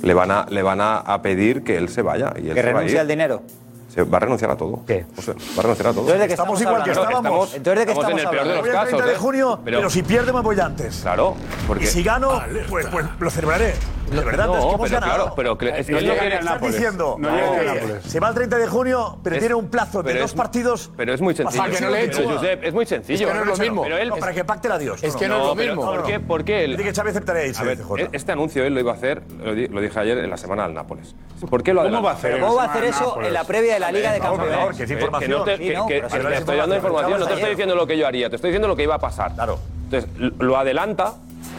Le van a, le van a, a pedir que él se vaya. Y él Que se va renuncie ir. al dinero. Se va a renunciar a todo. ¿Qué? Va a renunciar a todo. Entonces, ¿de qué Estamos estamos igual que estábamos. Entonces, ¿de qué Estamos en estamos el peor de hablando? los Voy el casos, 30 de ¿eh? junio, Pero- pero, si pierde me voy antes. Claro, porque Y si gano, pues, pues lo celebraré. De verdad, No, es que hemos pero ganado. claro, pero que- es que No es lo llega Nápoles. diciendo. No llega. Nápoles. Se va el 30 de junio, pero Es- tiene un plazo de dos partidos. Pero es muy sencillo. Para que no le eche. Pero, Josep, es muy sencillo. Es que no es lo mismo. Pero él, No, para que pacte la Dios. Es que no, es lo mismo. ¿Por qué? Porque él. Dice que Xavi aceptaría irse A ver, CJ. este anuncio él lo iba a hacer, lo, di- lo dije ayer en la semana del Nápoles. ¿Por qué lo ¿Cómo va a hacer ¿cómo va a hacer eso en la previa de la Liga de Por favor, Campeones? que es Eh, información. que no te- estoy dando información, no te estoy diciendo lo que yo haría, te estoy diciendo lo que iba a pasar. Claro. Entonces, lo adelanta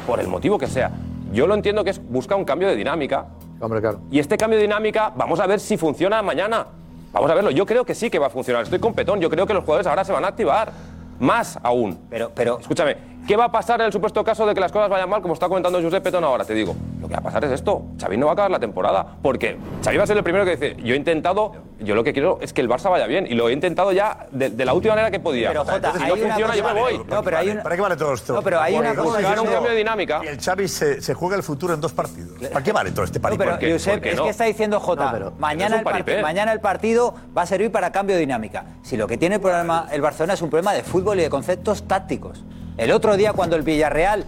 por el motivo que sea. Yo lo entiendo que es busca un cambio de dinámica. Hombre, claro. Y este cambio de dinámica, vamos a ver si funciona mañana. Vamos a verlo. Yo creo que sí que va a funcionar. Estoy con Petón. Yo creo que los jugadores ahora se van a activar. Más aún. Pero, pero. Escúchame, ¿qué va a pasar en el supuesto caso de que las cosas vayan mal, como está comentando Josep Petón ahora? Te digo, lo que va a pasar es esto. Xavi no va a acabar la temporada. Porque Xavi va a ser el primero que dice, yo he intentado, yo lo que quiero es que el Barça vaya bien. Y lo he intentado ya de, de la última manera que podía. Pero, Jota, Entonces, si hay no una funciona, yo me voy. No, pero hay una- ¿Para qué vale todo esto? No, pero hay una cosa- buscar un cambio de dinámica. Y el Xavi se, se juega el futuro en dos partidos. ¿Para qué vale todo este No, paripé? pero Josep, es que está diciendo Jota, mañana, el parti- mañana el partido va a servir para cambio de dinámica. Si lo que tiene el problema el Barcelona es un problema de fútbol y de conceptos tácticos. El otro día cuando el Villarreal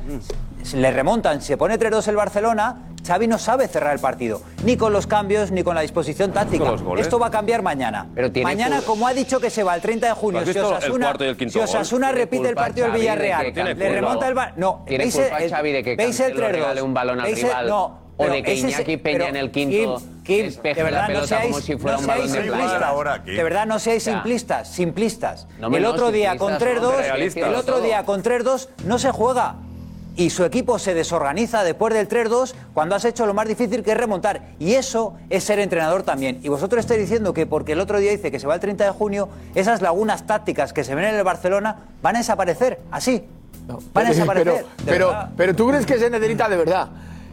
se- le remontan, se pone 3-2 el Barcelona, Xavi no sabe cerrar el partido, ni con los cambios ni con la disposición táctica. Esto va a cambiar mañana. tiene Mañana, como ha dicho que se va el 30 de junio, ¿Has si el Osasuna, el quinto si Osasuna gol? repite el partido del de Villarreal, le remonta el Bar- No, Tiene ¿veis culpa el- Xavi de que ¿veis el Cancelo 3-2? regale un balón al ¿Veis el- rival? no, o pero de que Iñaki Peña pero, en el quinto Kim, Kim, despeje de verdad, la no pelota seáis, como si fuera no un balón seáis de Kim. De verdad, no seáis simplistas, simplistas. El no, otro día con simplistas, 3-2, no, realistas. el otro día con 3-2 no se juega. Y su equipo se desorganiza después del 3-2 cuando has hecho lo más difícil que es remontar. Y eso es ser entrenador también. Y vosotros estáis diciendo que porque el otro día dice que se va el 30 de junio, esas lagunas tácticas que se ven en el Barcelona van a desaparecer. Así. Van a desaparecer. Pero, pero, verdad. pero tú crees que se necesita de verdad.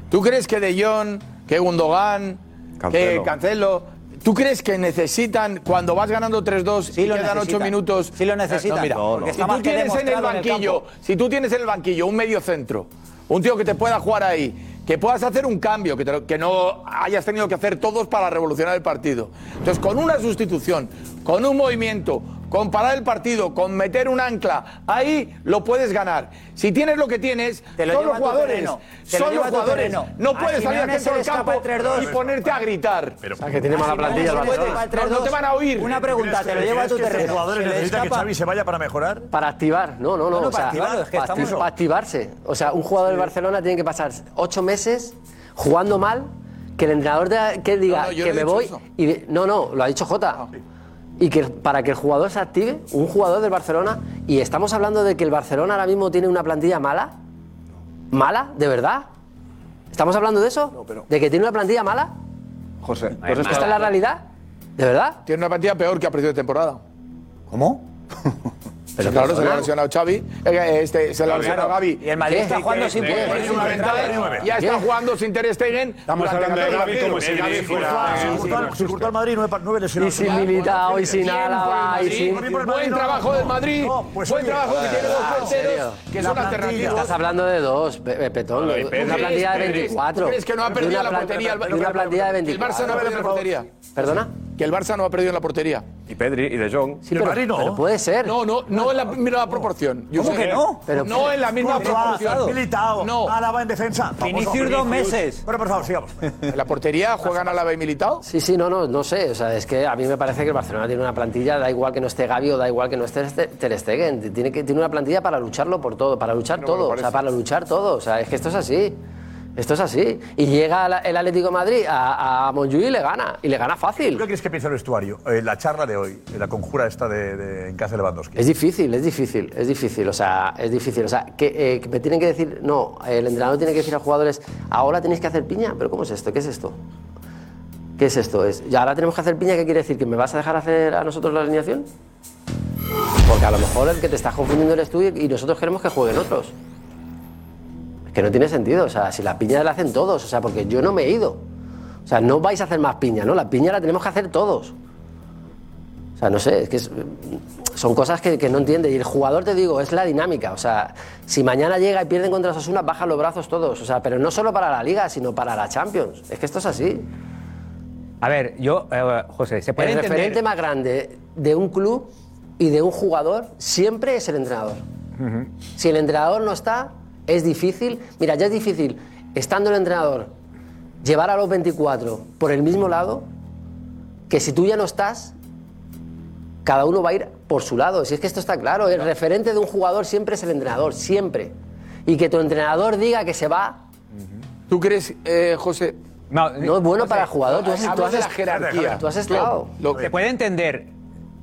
¿Tú crees que De Jong, que Gundogan, que Cancelo. ¿tú crees que necesitan cuando vas ganando 3-2 y lo quedan 8 necesitan. minutos? Sí lo necesitan, No, mira, si tú tienes en el demostrado en el banquillo, si tú tienes en el banquillo un medio centro, un tío que te pueda jugar ahí, que puedas hacer un cambio, que, te que no hayas tenido que hacer todos para revolucionar el partido. Entonces, con una sustitución, con un movimiento, con parar el partido, con meter un ancla, ahí lo puedes ganar. Si tienes lo que tienes, Te lo son los jugadores. Son los jugadores. terreno. No puedes salir al centro del campo el 3-2. y ponerte a gritar. O sea, que tiene mala plantilla el no, no, no te van a oír. Una pregunta, te lo llevo a tu ¿Crees que terreno. Los jugadores necesitan que Xavi se vaya para mejorar. Para activar, no, no, no. No, para activarse. O sea, un jugador del Barcelona tiene que pasar ocho meses jugando mal, que el entrenador te- que diga No, no, yo que me voy. Y de- no, no, lo ha dicho Jota. Y que para que el jugador se active, un jugador del Barcelona, y estamos hablando de que el Barcelona ahora mismo tiene una plantilla mala. ¿Mala? ¿De verdad? ¿Estamos hablando de eso? ¿De que tiene una plantilla mala? José, ¿Esta es la realidad? ¿De verdad? Tiene una plantilla peor que a principio de temporada. ¿Cómo? Pero claro, se lo ha lesionado Xavi, eh, este, se lo ha lesionado Gaby. Y el Madrid ¿Qué? está jugando sin Eh, ventaja, Ya está jugando sin Ter Stegen. Estamos hablando de 14 Gavi como si. Gavi fuera- Si Courtois al Madrid, nueve, nueve Y lesionados. sin Militao, y sin el Álava, y sin... el Buen trabajo del Madrid. Pues buen trabajo que tiene dos ah, ¿en porteros serio? que son plantilla. alternativos. Estás hablando de dos, Pe- Pe- Petón. Una plantilla de ¿Crees- 24. ¿Crees que no ha perdido una la portería? el- una plantilla de El 24. Barça no ha perdido la portería. ¿Perdona? Que el Barça no ha perdido en la portería. Y Pedri y De Jong. Sí, pero, Madrid no. pero puede ser. No, no, no en la misma proporción. ¿Cómo Josep. que no? Pero- no en la misma proporción. Militao, No. Álava en defensa. Vinicius dos meses. Bueno, por favor, sigamos. En la portería juegan Álava y Militao. Sí, sí, no, no, no sé. O sea, es que a mí me parece que el Barcelona tiene una plantilla, da igual que no esté Gavi o da igual que no esté Ter- Ter Stegen. Tiene, que, tiene una plantilla para lucharlo por todo, para luchar todo. O sea, para luchar todo. O sea, es que esto es así. Esto es así. Y llega la- el Atlético de Madrid a, a y le gana. Y le gana ¿Tú fácil. qué crees que piensa el vestuario? Eh, la charla de hoy, eh, la conjura esta de, de- en casa de Lewandowski. Es difícil, es difícil, es difícil, o sea, es difícil. O sea, que, eh, que me tienen que decir, no, el entrenador tiene que decir a los jugadores, ahora tenéis que hacer piña, pero ¿cómo es esto? ¿Qué es esto? ¿Qué es esto? Es, ¿Y ahora tenemos que hacer piña? ¿Qué quiere decir? ¿Que me vas a dejar hacer a nosotros la alineación? Porque a lo mejor el que te estás confundiendo eres tú y y nosotros queremos que jueguen otros. Que no tiene sentido, o sea, si la piña la hacen todos, o sea, porque yo no me he ido. O sea, no vais a hacer más piña, ¿no? La piña la tenemos que hacer todos. O sea, no sé, es que es- son cosas que, que no entiende. Y el jugador, te digo, es la dinámica. O sea, si mañana llega y pierden contra Osasuna, bajan los brazos todos. O sea, pero no solo para la Liga, sino para la Champions. Es que esto es así. A ver, yo, eh, José, se puede el entender... referente más grande de un club y de un jugador siempre es el entrenador. Si el entrenador no está, es difícil. Mira, ya es difícil estando el entrenador llevar a los 24 por el mismo lado, que si tú ya no estás, cada uno va a ir por su lado. Si es que esto está claro, el referente de un jugador siempre es el entrenador, siempre. Y que tu entrenador diga que se va. ¿Tú crees, eh, José? No, es bueno para el jugador. Tú has, tú has de la jerarquía. Tú has estado. Se puede entender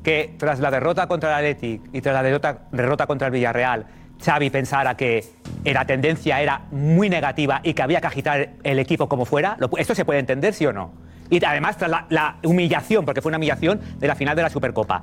que tras la derrota contra el Athletic y tras la derrota, derrota contra el Villarreal, Xavi pensara que la tendencia era muy negativa y que había que agitar el equipo como fuera. ¿Esto se puede entender, sí o no? Y además, tras la, la humillación, porque fue una humillación de la final de la Supercopa,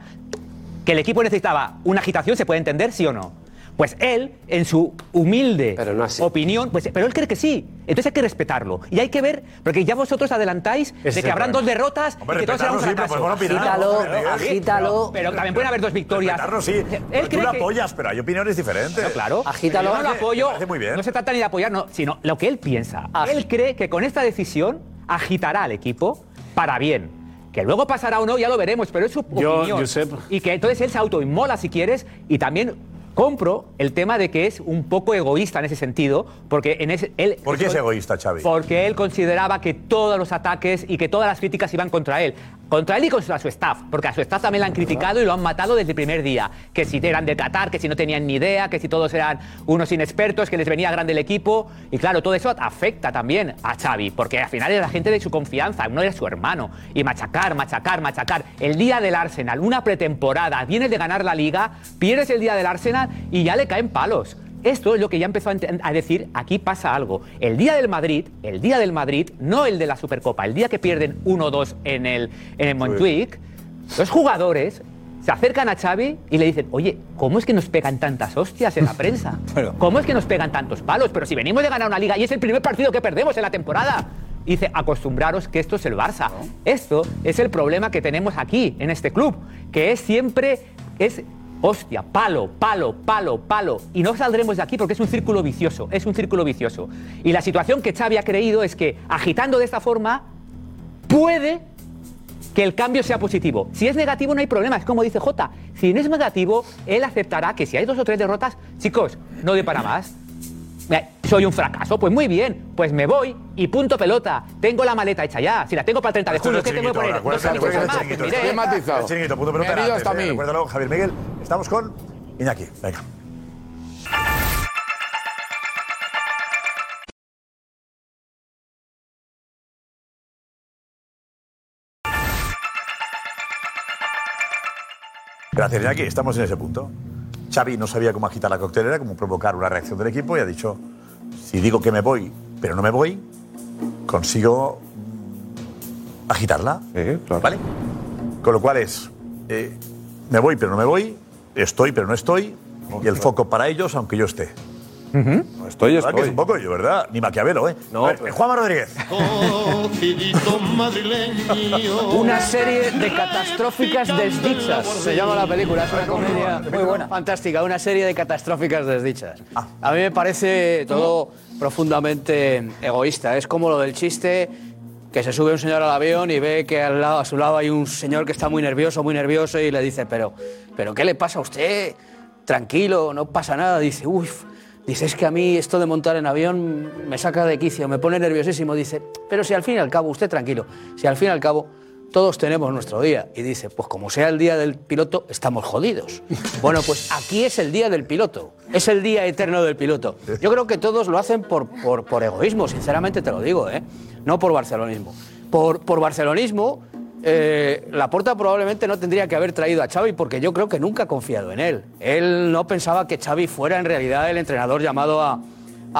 que el equipo necesitaba una agitación, ¿se puede entender, sí o no? Pues él, en su humilde opinión, pues, pero él cree que sí. Entonces hay que respetarlo. Y hay que ver, porque ya vosotros adelantáis Ese de que habrán dos derrotas Hombre, y que todo será un sí, pero fracaso. pues opinar, Agítalo, agítalo. Pero, pero también pueden haber dos victorias. Respetarlo, sí. Él Pero tú cree lo que- apoyas, pero hay opiniones diferentes. Claro. Agítalo. Yo no lo apoyo. Muy bien. No se trata ni de apoyar, no, sino lo que él piensa. Él cree que con esta decisión agitará al equipo para bien. Que luego pasará o no, ya lo veremos, pero es su Yo, opinión. Josep. Y que entonces él se autoinmola si quieres y también compro el tema de que es un poco egoísta en ese sentido, porque en ese, él... ¿Por qué es egoísta, Xavi? Porque él consideraba que todos los ataques y que todas las críticas iban contra él. Contra él y contra su staff, porque a su staff también la han criticado y lo han matado desde el primer día. Que si eran de Qatar, que si no tenían ni idea, que si todos eran unos inexpertos, que les venía grande el equipo. Y claro, todo eso afecta también a Xavi, porque al final era la gente de su confianza, no era su hermano. Y machacar, machacar, machacar. El día del Arsenal, una pretemporada, vienes de ganar la liga, pierdes el día del Arsenal y ya le caen palos. Esto es lo que ya empezó a, decir, aquí pasa algo. El día del Madrid, el día del Madrid, no el de la Supercopa, el día que pierden 1-2 en el, en el Montjuic, los jugadores se acercan a Xavi y le dicen, oye, ¿cómo es que nos pegan tantas hostias en la prensa? ¿Cómo es que nos pegan tantos palos? Pero si venimos de ganar una liga y es el primer partido que perdemos en la temporada. Y dice, acostumbraros que esto es el Barça. Esto es el problema que tenemos aquí, en este club, que es siempre, es hostia, palo, palo, palo, palo. Y no saldremos de aquí porque es un círculo vicioso, es un círculo vicioso. Y la situación que Xavi ha creído es que agitando de esta forma puede que el cambio sea positivo. Si es negativo no hay problema, es como dice Jota. Si no es negativo, él aceptará que si hay dos o tres derrotas, chicos, no doy para más. Soy un fracaso, pues muy bien, pues me voy y punto pelota. Tengo la maleta hecha ya. Si la tengo para el 30 de junio, es ¿qué el tengo que poner? ahora, Dos acuérdate, más, pues. Bien matizado. El chiringuito, punto pelota. Antes, eh. Recuérdalo, Javier Miguel. Estamos con Iñaki. Venga. Gracias, Iñaki. Estamos en ese punto. Xavi no sabía cómo agitar la coctelera, cómo provocar una reacción del equipo y ha dicho, si digo que me voy, pero no me voy, consigo agitarla. ¿Vale? Con lo cual es, eh, me voy, pero no me voy, estoy, pero no estoy, y el foco para ellos, aunque yo esté. Estoy, ¿Verdad que es estoy. un poco yo, ¿verdad? Ni Maquiavelo, ¿eh? No, ver, pero- Juanma Rodríguez. Una serie de catastróficas desdichas. Se llama la película, es una comedia muy buena. Fantástica, una serie de catastróficas desdichas. A mí me parece todo profundamente egoísta. Es como lo del chiste que se sube un señor al avión y ve que al lado, a su lado hay un señor que está muy nervioso, muy nervioso y le dice, pero, pero ¿qué le pasa a usted? Tranquilo, no pasa nada. Dice, uff. Dice, es que a mí esto de montar en avión me saca de quicio, me pone nerviosísimo. Dice, pero si al fin y al cabo, usted tranquilo, si al fin y al cabo todos tenemos nuestro día. Y dice, pues como sea el día del piloto, estamos jodidos. Bueno, pues aquí es el día del piloto, es el día eterno del piloto. Yo creo que todos lo hacen por, por, por egoísmo, sinceramente te lo digo, ¿eh? no por barcelonismo. Por, por barcelonismo, eh, Laporta probablemente no tendría que haber traído a Xavi porque yo creo que nunca ha confiado en él. Él no pensaba que Xavi fuera en realidad el entrenador llamado a,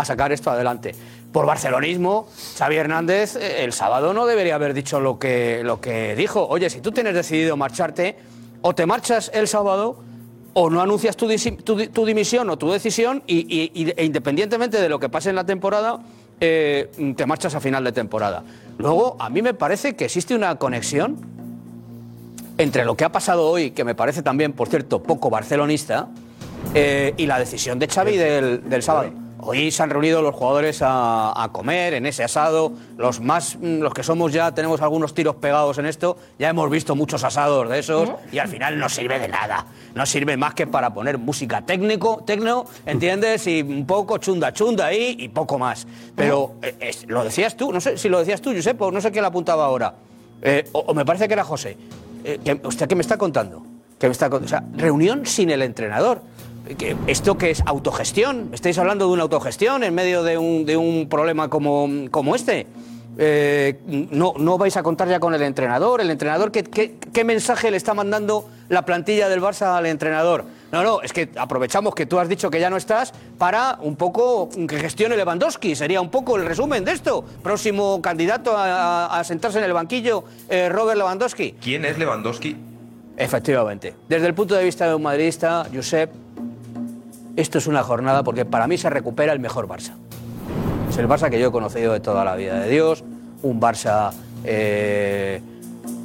sacar esto adelante. Por barcelonismo, Xavi Hernández eh, el sábado no debería haber dicho lo que, lo que dijo. Oye, si tú tienes decidido marcharte, o te marchas el sábado o no anuncias tu, tu di- tu dimisión o tu decisión y- e independientemente de lo que pase en la temporada, eh, te marchas a final de temporada. Luego, a mí me parece que existe una conexión entre lo que ha pasado hoy, que me parece también, por cierto, poco barcelonista, eh, y la decisión de Xavi del, del sábado. Hoy se han reunido los jugadores a, a comer en ese asado. Los más, mm, los que somos ya tenemos algunos tiros pegados en esto. Ya hemos visto muchos asados de esos y al final no sirve de nada. No sirve más que para poner música técnico, tecno, ¿entiendes? Y un poco chunda chunda ahí y poco más. Pero eh, lo decías tú, no sé si lo decías tú, Josep, o no sé quién lo apuntaba ahora. Eh, o, o me parece que era José. Eh, que, ¿Usted qué me está contando? ¿Qué me está o sea, reunión sin el entrenador. Que ¿Esto qué es autogestión? ¿Estáis hablando de una autogestión en medio de un, de un problema como, como este? Eh, no, no vais a contar ya con el entrenador. ¿El entrenador qué, qué- qué mensaje le está mandando la plantilla del Barça al entrenador? No, no, es que aprovechamos que tú has dicho que ya no estás para un poco que gestione Lewandowski. Sería un poco el resumen de esto. Próximo candidato a, a- a sentarse en el banquillo, eh, Robert Lewandowski. ¿Quién es Lewandowski? Efectivamente. Desde el punto de vista de un madridista, Josep, esto es una jornada porque para mí se recupera el mejor Barça. Es el Barça que yo he conocido de toda la vida de Dios, un Barça eh,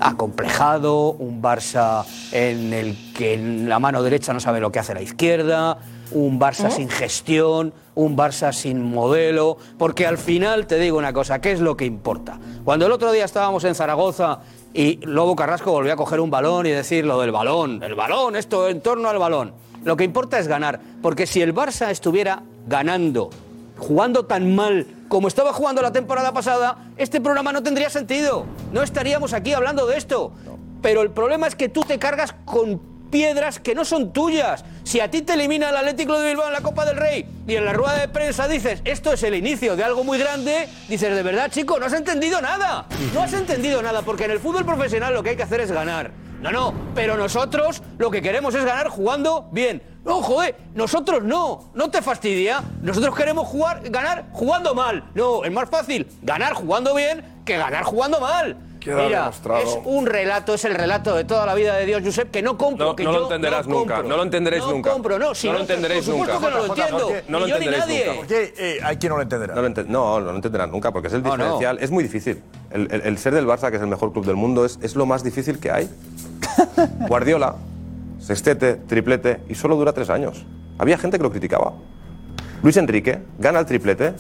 acomplejado, un Barça en el que en la mano derecha no sabe lo que hace la izquierda, un Barça sin gestión, un Barça sin modelo, porque al final te digo una cosa, ¿qué es lo que importa? Cuando el otro día estábamos en Zaragoza y Lobo Carrasco volvió a coger un balón y decir lo del balón, el balón, esto en torno al balón. Lo que importa es ganar, porque si el Barça estuviera ganando, jugando tan mal como estaba jugando la temporada pasada, este programa no tendría sentido. No estaríamos aquí hablando de esto. Pero el problema es que tú te cargas con piedras que no son tuyas. Si a ti te elimina el Atlético de Bilbao en la Copa del Rey y en la rueda de prensa dices, esto es el inicio de algo muy grande, dices, de verdad, chico, no has entendido nada. No has entendido nada, porque en el fútbol profesional lo que hay que hacer es ganar. No, no, pero nosotros lo que queremos es ganar jugando bien. No, joder, nosotros no, no te fastidia. Nosotros queremos jugar, ganar jugando mal. No, es más fácil ganar jugando bien que ganar jugando mal. Queda Mira, demostrado. es un relato, es el relato de toda la vida de Dios, Josep, que no compro. No, que no lo entenderás no nunca, compro. no lo entenderéis no nunca. compro, no, si no lo entenderéis por supuesto nunca. que no lo entiendo. No lo ni yo ni entenderéis nadie. nunca. ¿Por qué eh, hay quien no lo entenderá? No lo, ente- no, no lo entenderán nunca, porque es el diferencial. Es muy difícil. El, el- el ser del Barça, que es el mejor club del mundo, es, es lo más difícil que hay. Guardiola, sextete, triplete, y solo dura tres años. Había gente que lo criticaba. Luis Enrique gana el triplete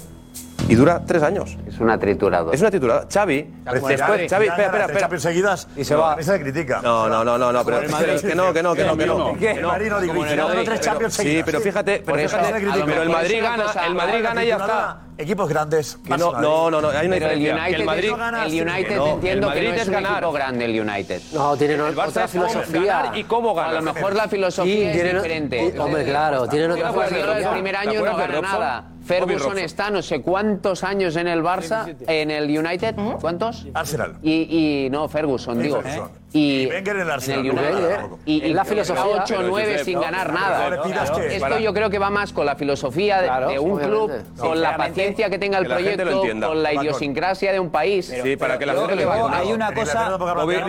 y dura tres años. Es una trituradora. Es una triturada. Xavi, después, Xavi, espera, espera, tres espera. Champions seguidas Y se no, va. a mí se critica. No, no, no, no, no, pero Madrid. que no, que no, que no, que no. Que el Madrid no digo, tres Champions Sí, seguidas. pero fíjate, pero eso fíjate, pero el Madrid Es gana, el Madrid gana y ya está. Equipos grandes. Que no, no, no, no, hay una Pero el diferencia. United, el Madrid, el United No, entiendo el que Madrid no es, es un ganar. equipo grande el United. No, tienen El Barça otra es cómo filosofía. ganar y cómo ganar. A lo mejor la filosofía Sí, es tienen- diferente. y- hombre, claro, tienen otra Guardiola filosofía. el primer ¿Te año no acuerdas de gana Robson? nada. Bobby Ferguson Robson. está no sé cuántos años en el Barça, en el United. ¿Cuántos? Arsenal. Y, y no, Ferguson, digo. Ferguson. Y, Y Wenger en el Arsenal, en no United. tampoco. y, y la filosofía. 8 o Pero, 9 Josep, sin ganar nada. que- Esto para- yo creo que va más con la filosofía de, Claro, de un club, obviamente. con la paciencia que tenga el que proyecto, con la idiosincrasia de un país. Sí, para que la gente lo entienda. hay una cosa-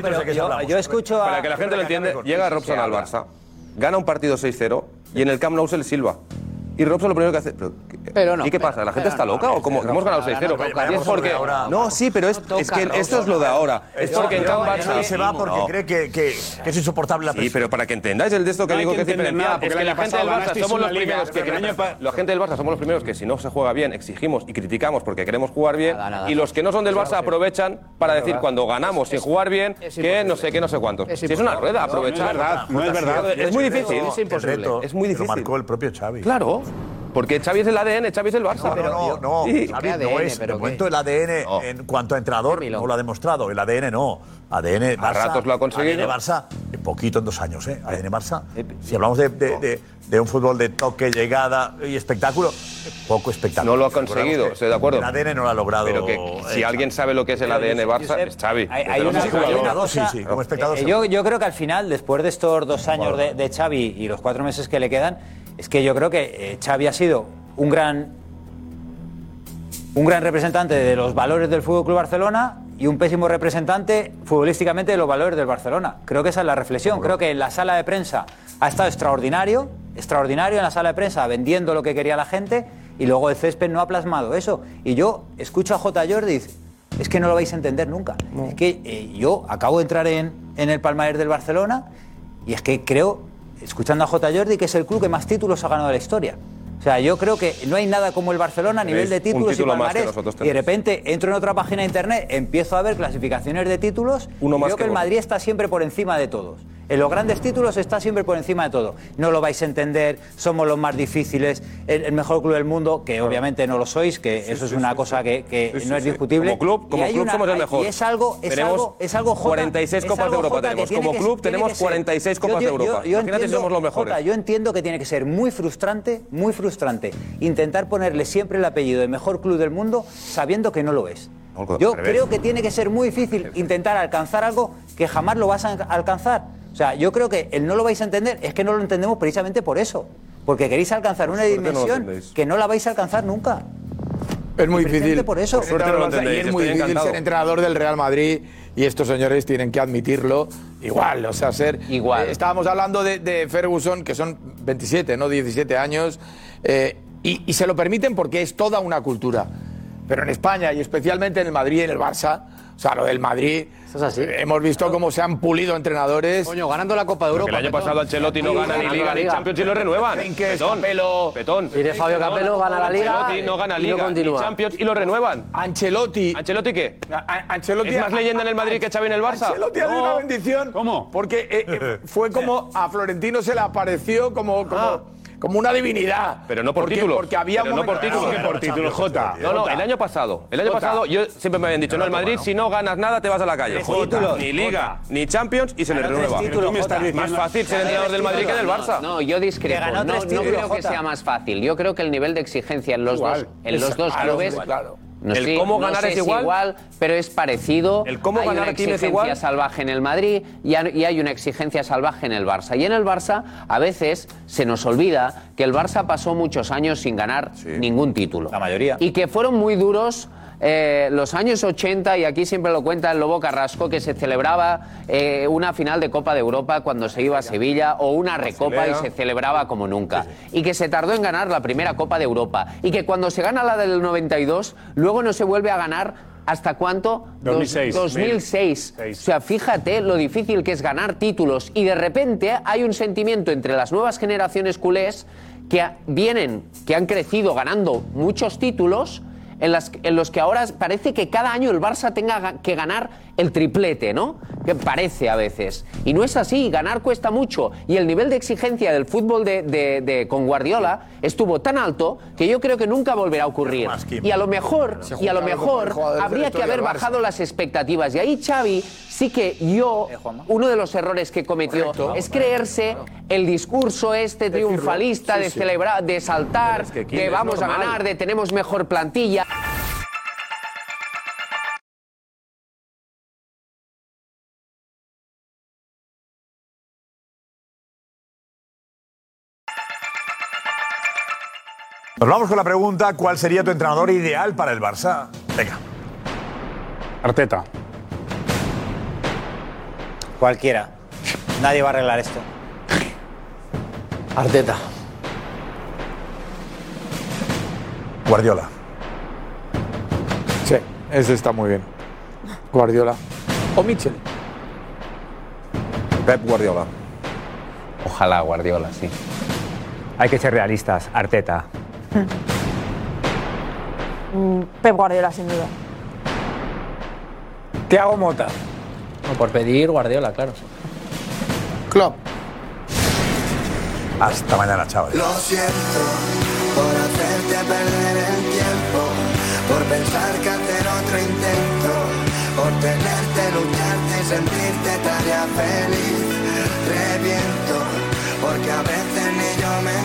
pero yo- escucho a- Para que la gente lo entienda, llega Robson al Barça, gana un partido 6-0 y en el Camp Nou se le silba. Y Robson lo primero que hace. Pero, Pero no, ¿Y qué pero- pasa? ¿La gente está no, loca o cómo? Hemos ganado 6-0. no toca, Y es porque. No, sí, pero es, es que esto es lo de ahora. Es porque en Camp Barça. se va porque No. cree que, que, que es insoportable la Sí, presión. pero para que entendáis el de esto que digo que que es diferencial, es que la gente del Barça somos los primeros que la gente del Barça somos los primeros que si no se juega bien exigimos y criticamos porque queremos jugar bien y los que no son del Barça aprovechan para decir cuando ganamos sin jugar bien que no sé qué, no sé cuántos. Si es una rueda, aprovechar. No es verdad. Es muy difícil. El reto Es muy Lo difícil. marcó el propio Xavi. Claro. Porque Xavi es el ADN, Xavi es el Barça. No, no, no, Sí. Xavi no es. De momento el ADN en cuanto a entrenador no lo ha demostrado. El ADN no. ADN Barça. ratos lo ha conseguido. ADN Barça, en poquito en dos años, ¿eh? ADN Barça. Si hablamos de, de- de- de un fútbol de toque, llegada y espectáculo, poco espectáculo. No lo ha conseguido, estoy de acuerdo. El ADN no lo ha logrado. Pero que si eh, alguien sabe lo que es el ADN Barça, es Xavi. Hay, una, sí, sí, como espectador eh, yo, yo creo que al final, después de estos dos años de, de Xavi y los cuatro meses que le quedan, es que yo creo que eh, Xavi ha sido un gran un gran representante de los valores del Fútbol Club Barcelona y un pésimo representante futbolísticamente de los valores del Barcelona. Creo que esa es la reflexión. Creo que en la sala de prensa ha estado extraordinario, extraordinario en la sala de prensa vendiendo lo que quería la gente y luego el césped no ha plasmado eso. Y yo escucho a J. Jordi es que no lo vais a entender nunca. Es que eh, yo acabo de entrar en, en el Palmares del Barcelona y es que creo, escuchando a J. Jordi, que es el club que más títulos ha ganado de la historia. O sea, yo creo que no hay nada como el Barcelona a nivel de títulos y título palmarés. Y de repente entro en otra página de internet, empiezo a ver clasificaciones de títulos Uno y más veo que que el. Madrid está siempre por encima de todos. En los grandes títulos está siempre por encima de todo. No lo vais a entender, somos los más difíciles, el, el mejor club del mundo, que obviamente no lo sois, que eso es una cosa que, que Sí, sí, no es discutible. Como club- como club somos el mejor. Y es algo, es Tenemos algo, es algo Jota, 46 es Copas de Europa tenemos. Como que- club tenemos que ser- 46 Copas de Yo- Europa. yo Imagínate entiendo, somos los mejores. Jota, yo entiendo que tiene que ser muy frustrante, muy frustrante, intentar ponerle siempre el apellido de mejor club del mundo sabiendo que no lo es. Yo creo que tiene que ser muy difícil intentar alcanzar algo que jamás lo vas a alcanzar. O sea, yo creo que el no lo vais a entender es que no lo entendemos precisamente por eso. Porque queréis alcanzar una no dimensión que no la vais a alcanzar nunca. Es muy difícil. por eso. Por no lo entendéis, y es muy difícil encantado. ser entrenador del Real Madrid y estos señores tienen que admitirlo. Igual, o sea, ser. Igual. estábamos hablando de, de Ferguson, que son 27, no 17 años, eh, y, y se lo permiten porque es toda una cultura. Pero en España y especialmente en el Madrid y en el Barça, o sea, lo del Madrid. eh, Hemos visto cómo se han pulido entrenadores. Coño, ganando la Copa de Porque el año pasado Ancelotti no gana ni Liga ni Champions y lo renuevan. ¿En qué es Petón, Capello? Petón. Mire, Fabio Petón. Capello gana la Liga Ancelotti no gana y no Liga ni continúa. Champions y lo renuevan. Ancelotti. ¿Ancelotti qué? Ancelotti ¿Es más leyenda en el Madrid que Xavi en el Barça? Ancelotti No. una bendición. ¿Cómo? Porque eh, eh, fue como a Florentino se le apareció como, como, como una divinidad. Pero no por Porque- títulos. Porque había Pero no por títulos. Ah, por títulos, Jota. No, no, el año pasado. El año Jota. pasado yo siempre me habían dicho, no, el Madrid si no ganas nada te vas a la calle. Jota. títulos. Ni Liga, Jota. ni Champions y se le renueva. Más fácil ser entrenador del Madrid que del Barça. No, yo discrepo. No, no creo que sea más fácil. Yo creo que el nivel de exigencia en los dos, en los Es- dos claro, clubes. No El sé, cómo no ganar sé es igual. pero es parecido. El cómo hay ganar una exigencia igual. salvaje en el Madrid y hay, y hay una exigencia salvaje en el Barça. Y en el Barça a veces se nos olvida que el Barça pasó muchos años sin ganar ningún título. La mayoría. Y que fueron muy duros eh, los años 80, y aquí siempre lo cuenta el Lobo Carrasco, que se celebraba eh, una final de Copa de Europa cuando se iba a Sevilla o una recopa y se celebraba como nunca. Y que se tardó en ganar la primera Copa de Europa. Y que cuando se gana la del 92, luego no se vuelve a ganar. ¿Hasta cuánto? Dos- 2006. 2006. O sea, fíjate lo difícil que es ganar títulos y de repente hay un sentimiento entre las nuevas generaciones culés que vienen, que han crecido ganando muchos títulos, en, las, en los que ahora parece que cada año el Barça tenga ga- que ganar el triplete, ¿no? Que parece a veces. Y no es así, ganar cuesta mucho. Y el nivel de exigencia del fútbol de, de- de- con Guardiola estuvo tan alto que yo creo que nunca volverá a ocurrir. Y a lo mejor, y a lo mejor habría que haber bajado las expectativas. Y ahí Xavi sí que yo, uno de los errores que cometió es creerse el discurso este triunfalista de celebrar, de saltar, Pero es que ¿quién de vamos a ganar, de tenemos mejor plantilla. Nos vamos con la pregunta, ¿cuál sería tu entrenador ideal para el Barça? Venga. Arteta. Cualquiera. Nadie va a arreglar esto. Arteta. Guardiola. Sí, ese está muy bien. Guardiola. O Mitchell. Pep Guardiola. Ojalá Guardiola, sí. Hay que ser realistas. Arteta. Mm, Pep Guardiola, sin duda. Tiago Mota. por pedir Guardiola, claro. Klopp. Hasta mañana, chavales. Lo siento por hacerte perder el tiempo, por pensar que hacer otro intento, por tenerte, lucharte y sentirte tarea feliz. Reviento, porque a veces ni yo me